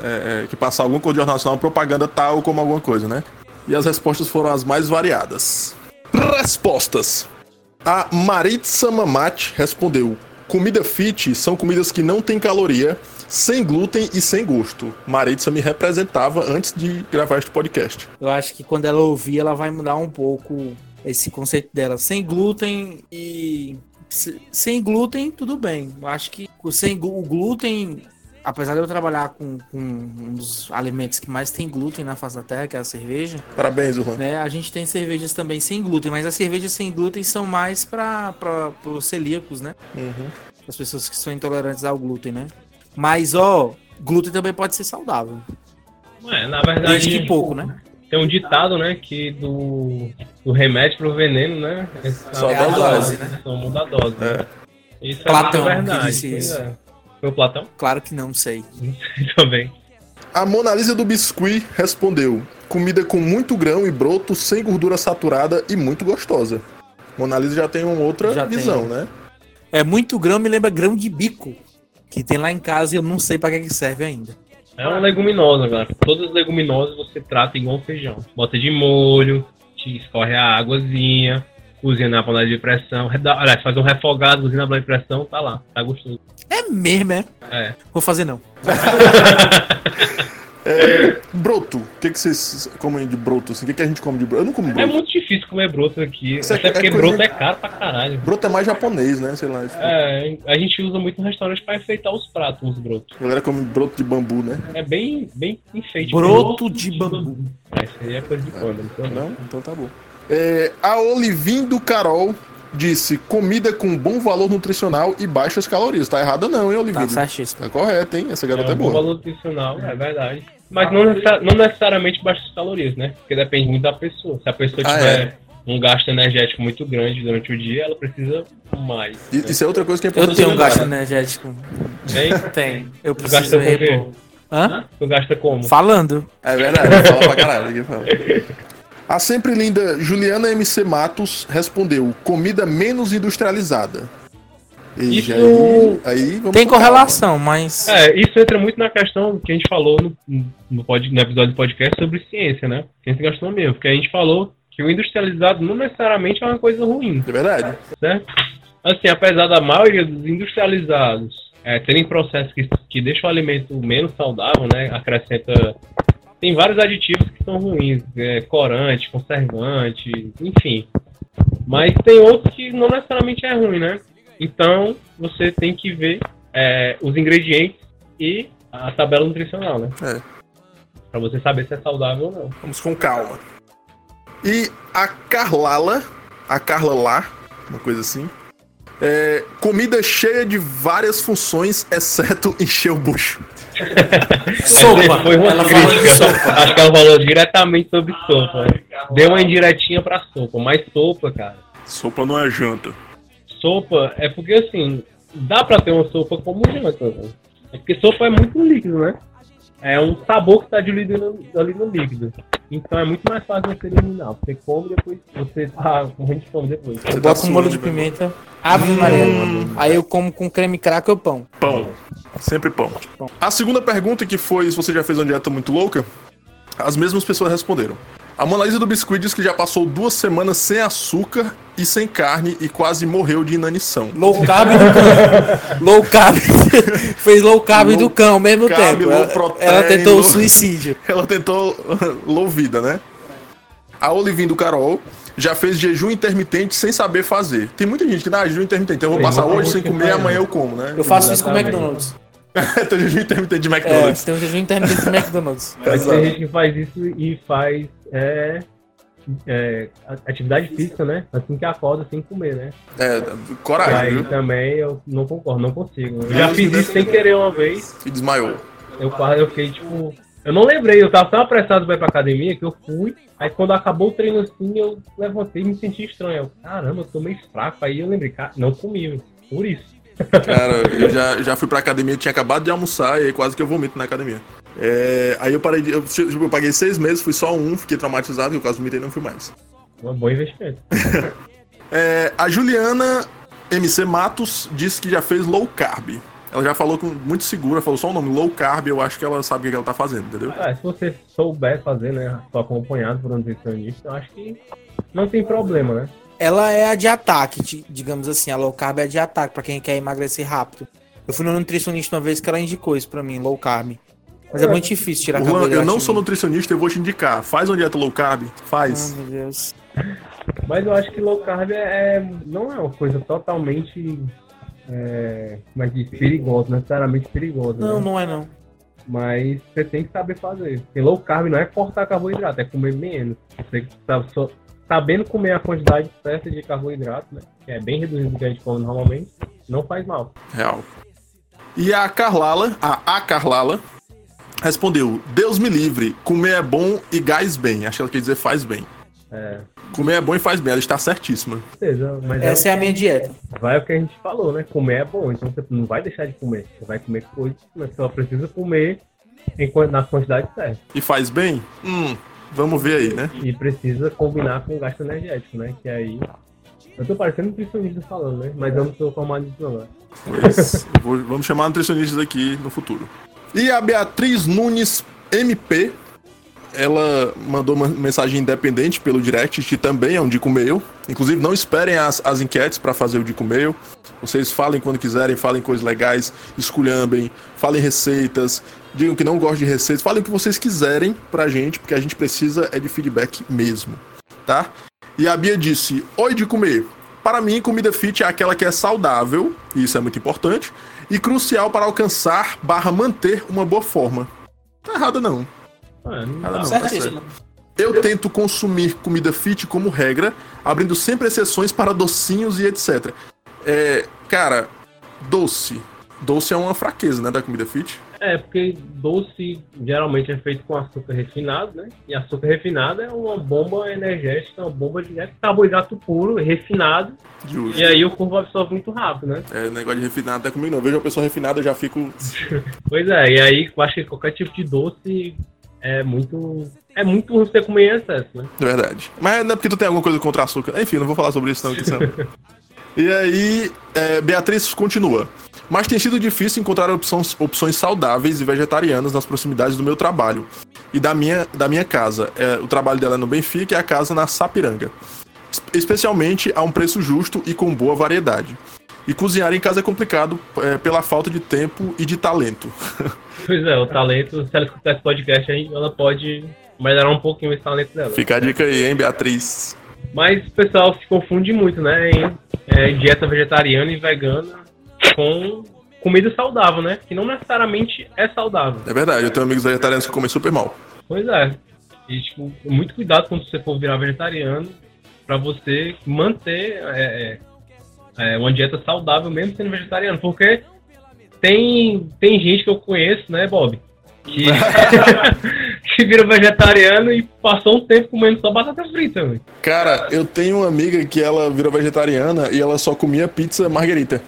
Speaker 4: É, é, que passa alguma coisa de jornal nacional, propaganda tal como alguma coisa, né? E as respostas foram as mais variadas. Respostas. A Maritza Mamate respondeu: Comida fit são comidas que não têm caloria, sem glúten e sem gosto. Maritza me representava antes de gravar este podcast.
Speaker 5: Eu acho que quando ela ouvir, ela vai mudar um pouco esse conceito dela. Sem glúten e. se- Sem glúten, tudo bem. Eu acho que sem, o glúten, apesar de eu trabalhar com, com um dos alimentos que mais tem glúten na face da terra, que é a cerveja,
Speaker 4: Parabéns, Juan.
Speaker 5: né? A gente tem cervejas também sem glúten, mas as cervejas sem glúten são mais para os celíacos, né?
Speaker 4: Uhum.
Speaker 5: As pessoas que são intolerantes ao glúten, né? Mas, ó, glúten também pode ser saudável.
Speaker 3: É, na
Speaker 5: Desde
Speaker 3: verdade,
Speaker 5: que pouco, né?
Speaker 3: tem um ditado, né, que do, do remédio pro veneno, né? é
Speaker 4: Só
Speaker 5: É a
Speaker 4: da
Speaker 5: dose,
Speaker 4: dose.
Speaker 5: né?
Speaker 3: Só muda a dose. né? Isso
Speaker 5: Platão
Speaker 3: é
Speaker 5: que
Speaker 3: muito verdade.
Speaker 5: disse
Speaker 3: pois
Speaker 5: isso.
Speaker 3: é. Foi o Platão?
Speaker 5: Claro que não sei.
Speaker 3: Também.
Speaker 4: A Mona Lisa do Biscuit respondeu: Comida com muito grão e broto, sem gordura saturada e muito gostosa. Mona Lisa já tem uma outra
Speaker 5: Já
Speaker 4: visão,
Speaker 5: tem.
Speaker 4: né?
Speaker 5: É muito grão, me lembra grão de bico. Que tem lá em casa e eu não sei pra que, que serve ainda.
Speaker 3: É uma leguminosa, galera. Todas as leguminosas você trata igual feijão. Bota de molho, te escorre a águazinha, cozinha na panela de pressão. Aliás, faz um refogado, cozinha na panela de pressão, tá lá. Tá gostoso.
Speaker 5: É mesmo, é?
Speaker 3: É.
Speaker 5: Vou fazer não.
Speaker 4: Broto. O que, que vocês comem de broto? Assim? O que, que a gente come de broto? Eu não como
Speaker 3: É
Speaker 4: broto.
Speaker 3: muito difícil comer broto aqui.
Speaker 4: Isso é-
Speaker 3: até porque
Speaker 4: é
Speaker 3: broto é caro pra caralho.
Speaker 4: Broto é mais japonês, né? Sei lá. tipo,
Speaker 3: É, a gente usa muito no restaurante pra enfeitar os pratos, os brotos.
Speaker 4: A galera come broto de bambu, né?
Speaker 3: É bem, bem enfeite.
Speaker 5: Broto de bambu.
Speaker 3: Ah, Isso aí é coisa de sei não.
Speaker 4: Não? Então tá bom. É, a Olivim do Carol disse: comida com bom valor nutricional e baixas calorias. Tá errada não, hein, Olivim?
Speaker 5: Tá certíssimo.
Speaker 4: Tá correto, hein? Essa garota é,
Speaker 3: É um bom
Speaker 4: boa.
Speaker 3: valor nutricional, é verdade. Mas não, não necessariamente baixas calorias, né? Porque depende muito da pessoa. Se a pessoa
Speaker 4: Ah,
Speaker 3: tiver um gasto energético muito grande durante o dia, ela precisa mais.
Speaker 4: E-
Speaker 3: né?
Speaker 4: Isso é outra coisa que é
Speaker 5: Eu
Speaker 4: importante.
Speaker 5: tenho um gasto energético.
Speaker 3: Tem?
Speaker 5: Tem. Eu preciso repor. Hã?
Speaker 3: Tu gasta como?
Speaker 5: Falando.
Speaker 4: É verdade, fala pra caralho. ninguém fala. A sempre linda Juliana MC Matos respondeu: comida menos industrializada. E
Speaker 3: Isso-
Speaker 4: aí, aí vamos
Speaker 5: Tem
Speaker 4: com calma.
Speaker 5: correlação, mas.
Speaker 3: É, isso entra muito na questão que a gente falou no, no, pod, no episódio do podcast sobre ciência, né? Ciência e gastronomia. Porque a gente falou que o industrializado não necessariamente é uma coisa ruim.
Speaker 4: É verdade.
Speaker 3: certo? Assim, apesar da maioria dos industrializados é, terem processos que, que deixam o alimento menos saudável, né? Acrescenta. Tem vários aditivos que são ruins, é, corante, conservante, enfim. Mas tem outros que não necessariamente é ruim, né? Então você tem que ver é, os ingredientes e a tabela nutricional, né?
Speaker 4: É.
Speaker 3: Pra você saber se é saudável ou não.
Speaker 4: Vamos com calma. E a Carlala, a Carla lá, uma coisa assim. É, comida cheia de várias funções, exceto encher o bucho.
Speaker 5: Sopa.
Speaker 3: Foi uma
Speaker 5: Ela
Speaker 3: crítica.
Speaker 5: sopa.
Speaker 3: Acho que ela falou diretamente sobre sopa. né? Deu uma indiretinha pra sopa. Mas sopa, cara.
Speaker 4: Sopa não é janta.
Speaker 3: Sopa é porque assim, dá pra ter uma sopa como janta. né? É porque sopa é muito líquido, né? É um sabor que tá diluído no- ali no líquido. Então é muito mais fácil você eliminar. Você come e depois você tá morrendo de fome depois.
Speaker 5: Eu
Speaker 4: tá
Speaker 5: boto um molho de pimenta. Ave Maria. Aí eu como com creme crack ou pão.
Speaker 4: Pão. Sempre pão. A segunda pergunta, que foi se você já fez uma dieta muito louca, as mesmas pessoas responderam. A Mona Lisa do Biscuit diz que já passou duas semanas sem açúcar e sem carne e quase morreu de inanição.
Speaker 5: Low carb do cão. low carb. Fez low carb
Speaker 4: Low
Speaker 5: do cão ao mesmo
Speaker 4: carb,
Speaker 5: tempo.
Speaker 4: low
Speaker 5: Ela,
Speaker 4: protein,
Speaker 5: ela tentou
Speaker 4: low-
Speaker 5: o suicídio.
Speaker 4: Ela tentou low vida, né? A Olivinho do Carol já fez jejum intermitente sem saber fazer. Tem muita gente que dá jejum intermitente. Então eu vou passar hoje sem comer, amanhã
Speaker 3: né?
Speaker 4: eu como, né?
Speaker 5: Eu faço isso com o
Speaker 3: Exatamente.
Speaker 5: McDonald's.
Speaker 4: Tem jejum intermitente de
Speaker 5: É,
Speaker 4: McDonald's.
Speaker 5: tem um jejum intermitente do McDonald's.
Speaker 3: Mas tem gente que faz isso e faz é, é, atividade física, né? Assim que acorda sem comer, né?
Speaker 4: É,
Speaker 3: E
Speaker 4: coragem,
Speaker 3: aí
Speaker 4: viu?
Speaker 3: também eu não concordo, não consigo. Eu já fiz isso sem querer uma vez.
Speaker 4: E desmaiou.
Speaker 3: Eu quase eu fiquei tipo. Eu não lembrei, eu tava tão apressado pra ir pra academia que eu fui. Aí quando acabou o treino assim, eu levantei e me senti estranho. Eu, Caramba, eu tô meio fraco. Aí eu lembrei, cara, não comi, por isso.
Speaker 4: Cara, eu já, já fui pra academia, tinha acabado de almoçar e aí quase que eu vomito na academia. É, aí eu parei de. Eu, tipo, eu paguei seis meses, fui só um, fiquei traumatizado, eu quase vomitei e não fui mais.
Speaker 3: Um bom investimento.
Speaker 4: É, a Juliana MC Matos disse que já fez low carb. Ela já falou com, muito segura, falou só o nome low carb, eu acho que ela sabe o que ela tá fazendo, entendeu?
Speaker 3: Ah, se você souber fazer, né? Tô acompanhado por um nutricionista, eu acho que não tem problema, né?
Speaker 5: Ela é a de ataque, di- digamos assim. A low carb é a de ataque, pra quem quer emagrecer rápido. Eu fui no nutricionista uma vez que ela indicou isso pra mim, low carb. Mas é muito difícil tirar
Speaker 4: Juan,
Speaker 5: carboidrato.
Speaker 4: eu não sou nutricionista, eu vou te indicar. Faz uma dieta low carb,
Speaker 5: Ah,
Speaker 4: faz.
Speaker 5: meu Deus.
Speaker 3: Mas eu acho que low carb é, é- não é uma coisa totalmente. É, como é? Perigosa, necessariamente perigosa.
Speaker 5: Não,
Speaker 3: né?
Speaker 5: não é não.
Speaker 3: Mas você tem que saber fazer. Porque low carb não é cortar carboidrato, é comer menos. Você tá só, sabendo comer a quantidade certa de carboidrato, né? Que é bem reduzido do que a gente come normalmente, não faz mal.
Speaker 4: Real. E a Carlala, a A Carlala, respondeu: Deus me livre, comer é bom e gás bem. Acho que ela quer dizer faz bem.
Speaker 3: É,
Speaker 4: Comer é bom e faz bem, ela está certíssima.
Speaker 3: mas é
Speaker 5: Essa é a minha dieta.
Speaker 3: vai o que a gente falou, né? Comer é bom, então você não vai deixar de comer. Você vai comer coisas, mas você só precisa comer em, na quantidade certa.
Speaker 4: E faz bem? Hum, vamos ver aí, né?
Speaker 3: E precisa combinar com o gasto energético, né? Que aí. Eu tô parecendo nutricionista falando, né? Mas eu não sou formado nisso, não. né?
Speaker 4: Pois, vou- vamos chamar nutricionistas aqui no futuro. E a Beatriz Nunes MP, ela mandou uma mensagem independente pelo direct, que também é um Dico Mail. Inclusive, não esperem as, as enquetes para fazer o Dico Mail. Vocês falem quando quiserem, falem coisas legais, esculhambem, falem receitas, digam que não gostam de receitas, falem o que vocês quiserem pra gente, porque a gente precisa é de feedback mesmo, tá? E a Bia disse: Oi, de comer. Para mim, comida fit é aquela que é saudável, e isso é muito importante, e crucial para alcançar barra manter uma boa forma. Tá errado não.
Speaker 3: Ah, não dá.
Speaker 4: não, tá
Speaker 5: Certíssimo.
Speaker 4: certo. Eu tento consumir comida fit como regra, abrindo sempre exceções para docinhos e etc. É, cara, doce. Doce é uma fraqueza, né, da comida fit.
Speaker 3: É, porque doce geralmente é feito com açúcar refinado, né? E açúcar refinado é uma bomba energética, uma bomba de é carboidrato puro, refinado,
Speaker 4: Justo.
Speaker 3: e aí o corpo absorve muito rápido, né?
Speaker 4: É, negócio de refinado até comigo não. Vejo uma pessoa refinada, eu já fico.
Speaker 3: Pois é, e aí eu acho que qualquer tipo de doce é muito. É muito ruim você comer em excesso, né?
Speaker 4: É verdade. Mas não é porque tu tem alguma coisa contra açúcar. Enfim, não vou falar sobre isso não, que senão- E aí, é, Beatriz continua. Mas tem sido difícil encontrar opções, opções saudáveis e vegetarianas nas proximidades do meu trabalho e da minha, da minha casa. É, o trabalho dela é no Benfica e a casa na Sapiranga. Es- Especialmente a um preço justo e com boa variedade. E cozinhar em casa é complicado é, pela falta de tempo e de talento.
Speaker 3: Pois é, o talento, se ela escutar esse podcast aí, ela pode melhorar um pouquinho esse talento dela.
Speaker 4: Fica a dica aí, hein, Beatriz?
Speaker 3: Mas o pessoal se confunde muito, né? Em é, dieta vegetariana e vegana com comida saudável, né? Que não necessariamente é saudável.
Speaker 4: É verdade, eu tenho amigos vegetarianos que comem super mal.
Speaker 3: Pois é. E, tipo, muito cuidado quando você for virar vegetariano pra você manter é, é, é, uma dieta saudável mesmo sendo vegetariano. Porque tem, tem gente que eu conheço, né, Bob? Que, que vira vegetariano e passou um tempo comendo só batata frita, velho.
Speaker 4: Cara, eu tenho uma amiga que ela virou vegetariana e ela só comia pizza margarita.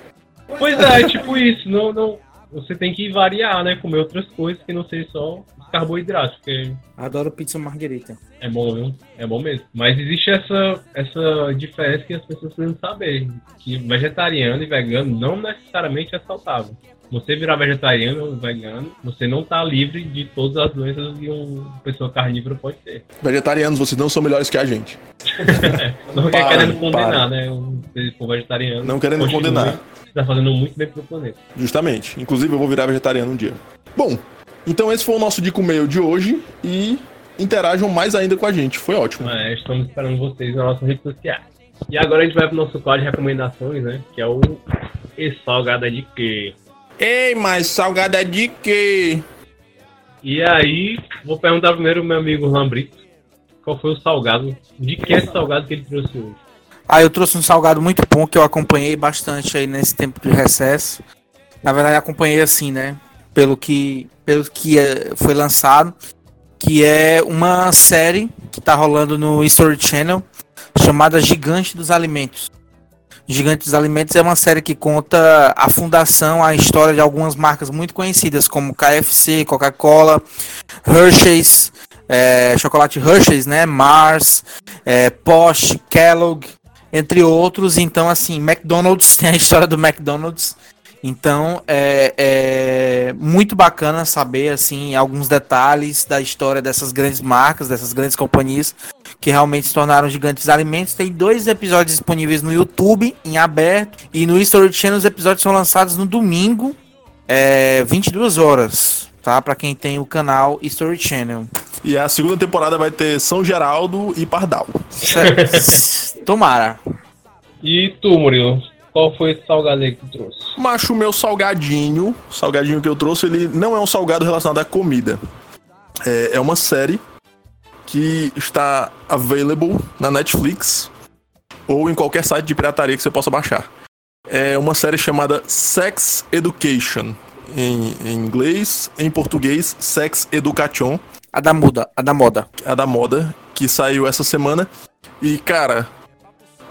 Speaker 3: Pois é, tipo isso. Não, não, você tem que variar, né? Comer outras coisas que não seja só os carboidratos, porque
Speaker 5: Adoro pizza margarita.
Speaker 3: é bom, viu? É bom mesmo. Mas existe essa, essa diferença que as pessoas precisam saber. Que vegetariano e vegano não necessariamente é saudável. Você virar vegetariano ou vegano, você não tá livre de todas as doenças que uma pessoa carnívora pode ter.
Speaker 4: Vegetarianos, vocês não são melhores que a gente.
Speaker 3: Não
Speaker 4: Para,
Speaker 3: quer querendo condenar,
Speaker 4: para.
Speaker 3: né? Se for vegetariano.
Speaker 4: Não querendo
Speaker 3: continue,
Speaker 4: condenar.
Speaker 3: Você tá fazendo muito bem pro planeta.
Speaker 4: Justamente. Inclusive, eu vou virar vegetariano um dia. Bom, então esse foi o nosso Dico Meio de hoje e interajam mais ainda com a gente. Foi ótimo.
Speaker 3: Mas estamos esperando vocês nas nossas redes sociais. E agora a gente vai pro nosso quadro de recomendações, né? Que é o E Salgada de Quê?
Speaker 4: Ei, mas salgada de quê?
Speaker 3: E aí, vou perguntar primeiro ao meu amigo Lambrito. Qual foi o salgado? De que é esse salgado que ele trouxe hoje?
Speaker 5: Ah, eu trouxe um salgado muito bom que eu acompanhei bastante aí nesse tempo de recesso. Na verdade, acompanhei assim, né? Pelo que, pelo que eh, foi lançado, que é uma série que tá rolando no History Channel chamada Gigante dos Alimentos. Gigante dos Alimentos é uma série que conta a fundação, a história de algumas marcas muito conhecidas, como KFC, Coca-Cola, Hershey's, eh, chocolate Hershey's, né? Mars, eh, Porsche, Kellogg, entre outros. Então, assim, McDonald's tem a história do McDonald's. Então, é, é muito bacana saber, assim, alguns detalhes da história dessas grandes marcas, dessas grandes companhias que realmente se tornaram gigantes alimentos. Tem dois episódios disponíveis no YouTube, em aberto, e no History Channel os episódios são lançados no domingo, é, 22 horas, tá? Para quem tem o canal History Channel.
Speaker 4: E a segunda temporada vai ter São Geraldo e Pardal.
Speaker 5: Certo. Tomara.
Speaker 3: E tu, Murilo? Qual foi esse salgado aí que tu trouxe?
Speaker 4: Macho, meu salgadinho, o salgadinho que eu trouxe, ele não é um salgado relacionado à comida. É, é uma série que está available na Netflix ou em qualquer site de pirataria que você possa baixar. É uma série chamada Sex Education. Em, em inglês, em português, Sex Education.
Speaker 5: A da muda, a da moda.
Speaker 4: a da moda, que saiu essa semana. E, cara,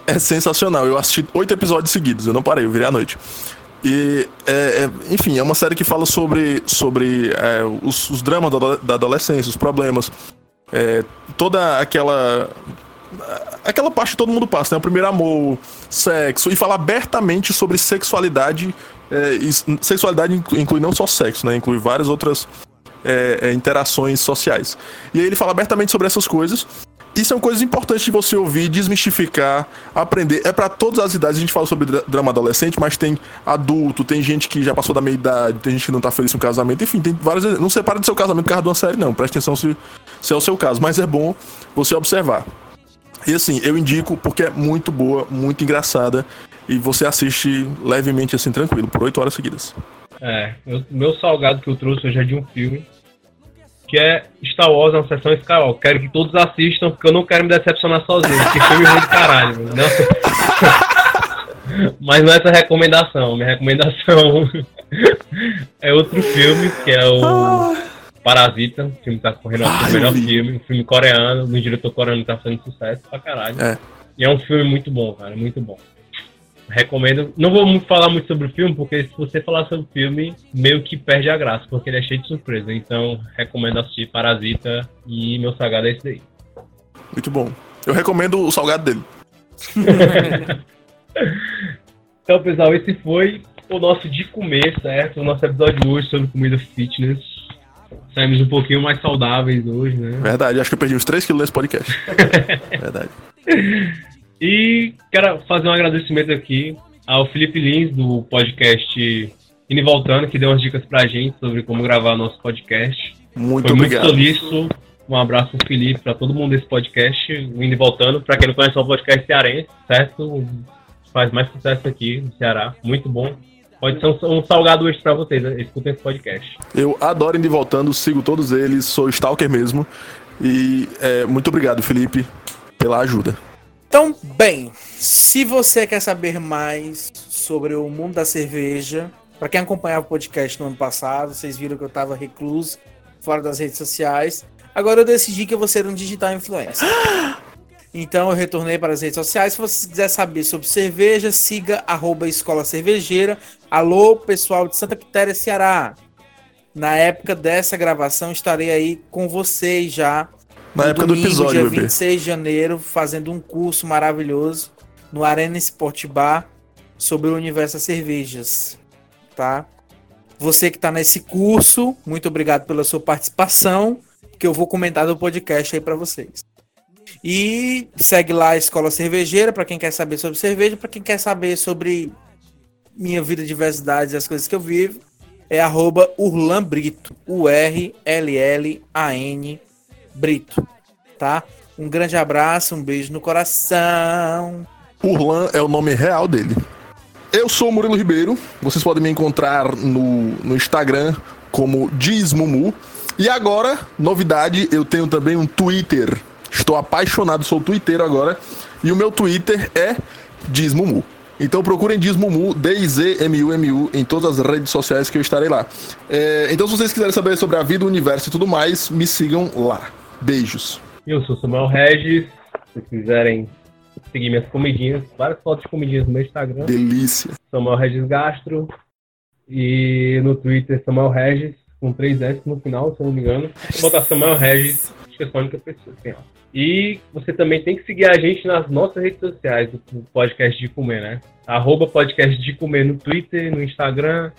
Speaker 4: é sensacional. Eu assisti oito episódios seguidos, eu não parei, eu virei à noite. E, é, é, enfim, é uma série que fala sobre, sobre é, os, os dramas da, da adolescência, os problemas, é, toda aquela. Aquela parte que todo mundo passa, né? O primeiro amor, sexo, e fala abertamente sobre sexualidade. é, sexualidade inclui não só sexo, né? Inclui várias outras é, é, interações sociais. E aí ele fala abertamente sobre essas coisas. E são coisas importantes de você ouvir, desmistificar, aprender. É pra todas as idades, a gente fala sobre dra- drama adolescente, mas tem adulto, tem gente que já passou da meia idade, tem gente que não tá feliz com o casamento, enfim, tem várias. Não separa do seu casamento por causa de uma série, não. Preste atenção se, se é o seu caso, mas é bom você observar. E assim, eu indico porque é muito boa, muito engraçada. E você assiste levemente assim, tranquilo, por oito horas seguidas.
Speaker 3: É, o meu salgado que eu trouxe hoje é de um filme. Que é Star Wars na sessão Skywalker. Quero que todos assistam, porque eu não quero me decepcionar sozinho. Que filme ruim de caralho. Não- Mas não é essa recomendação. Minha recomendação é outro filme, que é o Parasita. O filme que tá correndo o melhor filme. Um filme coreano, do diretor coreano que tá fazendo sucesso pra caralho.
Speaker 4: É.
Speaker 3: E é um filme muito bom, cara, muito bom. Recomendo. Não vou falar muito sobre o filme, porque se você falar sobre o filme, meio que perde a graça, porque ele é cheio de surpresa. Então, recomendo assistir Parasita e meu salgado é esse daí.
Speaker 4: Muito bom. Eu recomendo o salgado dele.
Speaker 3: Então, pessoal, esse foi o nosso de comer, certo? O nosso episódio de hoje sobre comida fitness. Saímos um pouquinho mais saudáveis hoje, né?
Speaker 4: Verdade, acho que eu perdi uns 3 quilos nesse podcast. Verdade.
Speaker 3: E quero fazer um agradecimento aqui ao Felipe Lins, do podcast Indo e Voltando, que deu umas dicas pra gente sobre como gravar nosso podcast.
Speaker 4: Muito
Speaker 3: Foi
Speaker 4: obrigado.
Speaker 3: muito solícito. Um abraço pro Felipe, pra todo mundo desse podcast, o Indo e Voltando. Pra quem não conhece, é um podcast cearense, certo? Faz mais sucesso aqui no Ceará. Muito bom. Pode ser um, salgado hoje pra vocês, né? escutem esse podcast.
Speaker 4: Eu adoro indo e voltando, sigo todos eles, sou stalker mesmo. E é, muito obrigado, Felipe, pela ajuda.
Speaker 5: Então, bem, se você quer saber mais sobre o mundo da cerveja, para quem acompanhava o podcast no ano passado, vocês viram que eu estava recluso, fora das redes sociais. Agora eu decidi que eu vou ser um digital influencer. Então eu retornei para as redes sociais. Se você quiser saber sobre cerveja, siga arroba Escola Cervejeira. Alô, pessoal de Santa Quitéria, Ceará. Na época dessa gravação, estarei aí com vocês já.
Speaker 4: Na
Speaker 5: no
Speaker 4: época do
Speaker 5: domingo,
Speaker 4: episódio,
Speaker 5: dia
Speaker 4: bebê.
Speaker 5: 26 de janeiro, fazendo um curso maravilhoso no Arena Sport Bar sobre o universo das cervejas, tá? Você que está nesse curso, muito obrigado pela sua participação, que eu vou comentar do podcast aí para vocês. E segue lá a Escola Cervejeira para quem quer saber sobre cerveja, para quem quer saber sobre minha vida, diversidades e as coisas que eu vivo. É arroba Urlan Brito, U-R-L-L-A-N Brito, tá? Um grande abraço, um beijo no coração.
Speaker 4: Urlan é o nome real dele. Eu sou o Murilo Ribeiro. Vocês podem me encontrar no, no Instagram como Dizmumu. E agora, novidade, eu tenho também um Twitter. Estou apaixonado, sou Twitter agora. E o meu Twitter é Dizmumu. Então procurem Dizmumu, D-I-Z-M-U-M-U, em todas as redes sociais que eu estarei lá. É, então, se vocês quiserem saber sobre a vida, o universo e tudo mais, me sigam lá. Beijos.
Speaker 3: Eu sou Samuel Regis. Se vocês quiserem seguir minhas comidinhas, várias fotos de comidinhas no meu Instagram,
Speaker 4: Delícia.
Speaker 3: Samuel Regis Gastro. E no Twitter, Samuel Regis, com 3S no final, se eu não me engano. Vou botar Samuel Regis, acho que é só a única pessoa que tem lá. E você também tem que seguir a gente nas nossas redes sociais, do podcast de comer, né? Arroba podcast de comer no Twitter, no Instagram,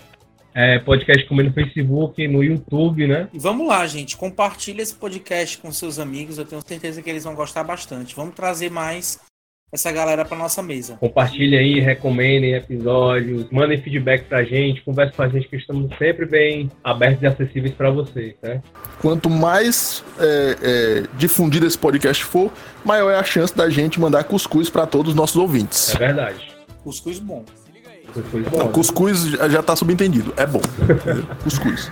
Speaker 3: é, podcast comer no Facebook, no YouTube, né?
Speaker 5: E vamos lá, gente. Compartilha esse podcast com seus amigos. Eu tenho certeza que eles vão gostar bastante. Vamos trazer mais essa galera para nossa mesa.
Speaker 3: Compartilhem aí, recomendem episódios, mandem feedback pra gente, converse com a gente que estamos sempre bem abertos e acessíveis para vocês, né?
Speaker 4: Quanto mais é, é, difundido esse podcast for, maior é a chance da gente mandar cuscuz para todos os nossos ouvintes.
Speaker 3: É verdade.
Speaker 5: Cuscuz bom.
Speaker 3: Foi bom,
Speaker 4: Não,
Speaker 3: né?
Speaker 4: cuscuz já tá subentendido. É bom. cuscuz.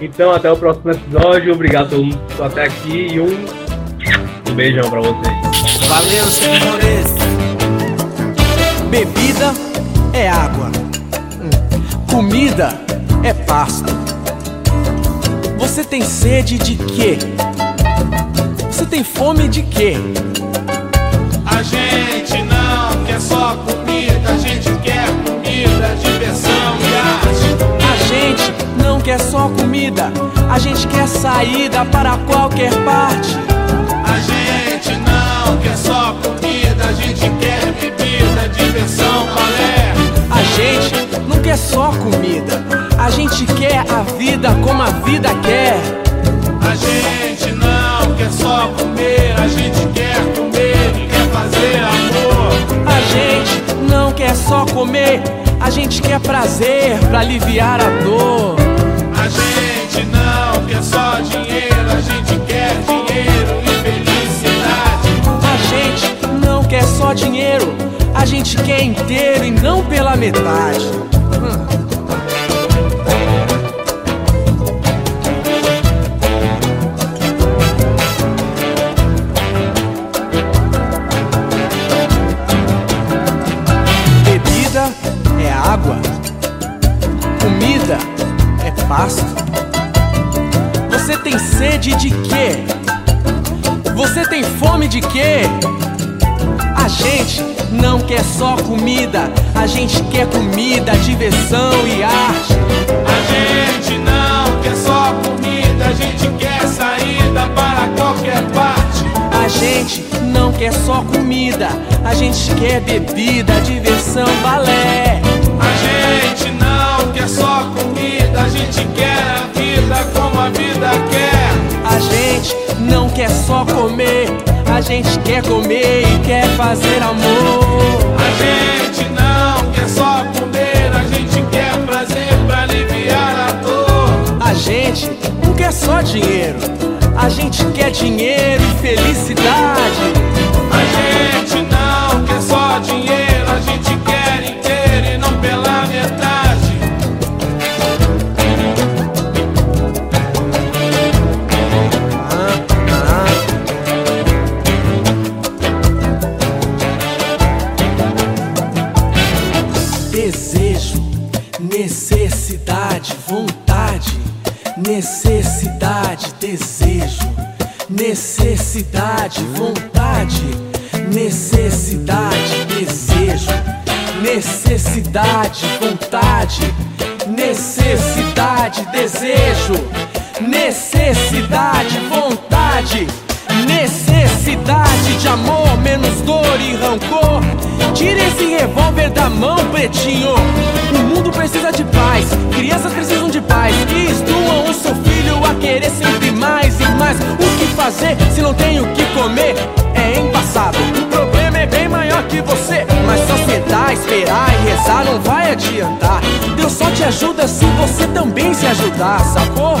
Speaker 3: Então, até o próximo episódio. Obrigado a todo mundo que até aqui e um, um beijão pra vocês.
Speaker 2: Valeu, senhores. Bebida é água. Comida é pasto. Você tem sede de quê? Você tem fome de quê?
Speaker 8: A gente não quer só comida,
Speaker 2: só comida, a gente quer saída para qualquer parte.
Speaker 8: A gente não quer só comida, a gente quer bebida, diversão, balé.
Speaker 2: A gente não quer só comida, a gente quer a vida como a vida quer.
Speaker 8: A gente não quer só comer, a gente quer comer e quer fazer amor.
Speaker 2: A gente não quer só comer, a gente quer prazer pra aliviar a dor.
Speaker 8: Quer só dinheiro, a gente quer dinheiro e felicidade.
Speaker 2: A gente não quer só dinheiro, a gente quer inteiro e não pela metade. Bebida é água, comida é pasto. Você tem sede de quê? Você tem fome de quê? A gente não quer só comida, a gente quer comida, diversão e arte.
Speaker 8: A gente não quer só comida, a gente quer saída para qualquer parte.
Speaker 2: A gente não quer só comida, a gente quer bebida, diversão, balé.
Speaker 8: A gente não quer só comida, a gente quer a vida como vida quer.
Speaker 2: A gente não quer só comer, a gente quer comer e quer fazer amor.
Speaker 8: A gente não quer só comer, a gente quer prazer pra aliviar a dor.
Speaker 2: A gente não quer só dinheiro, a gente quer dinheiro e felicidade. Necessidade, vontade, necessidade, desejo, necessidade, vontade, necessidade, desejo, necessidade, vontade, Necessidade de amor, menos dor e rancor. Tire esse revólver da mão, pretinho. O mundo precisa de paz, crianças precisam de paz. Que instruam o seu filho a querer sempre mais e mais. O que fazer se não tem o que esperar e rezar não vai adiantar. Deus só te ajuda se você também se ajudar, sacou?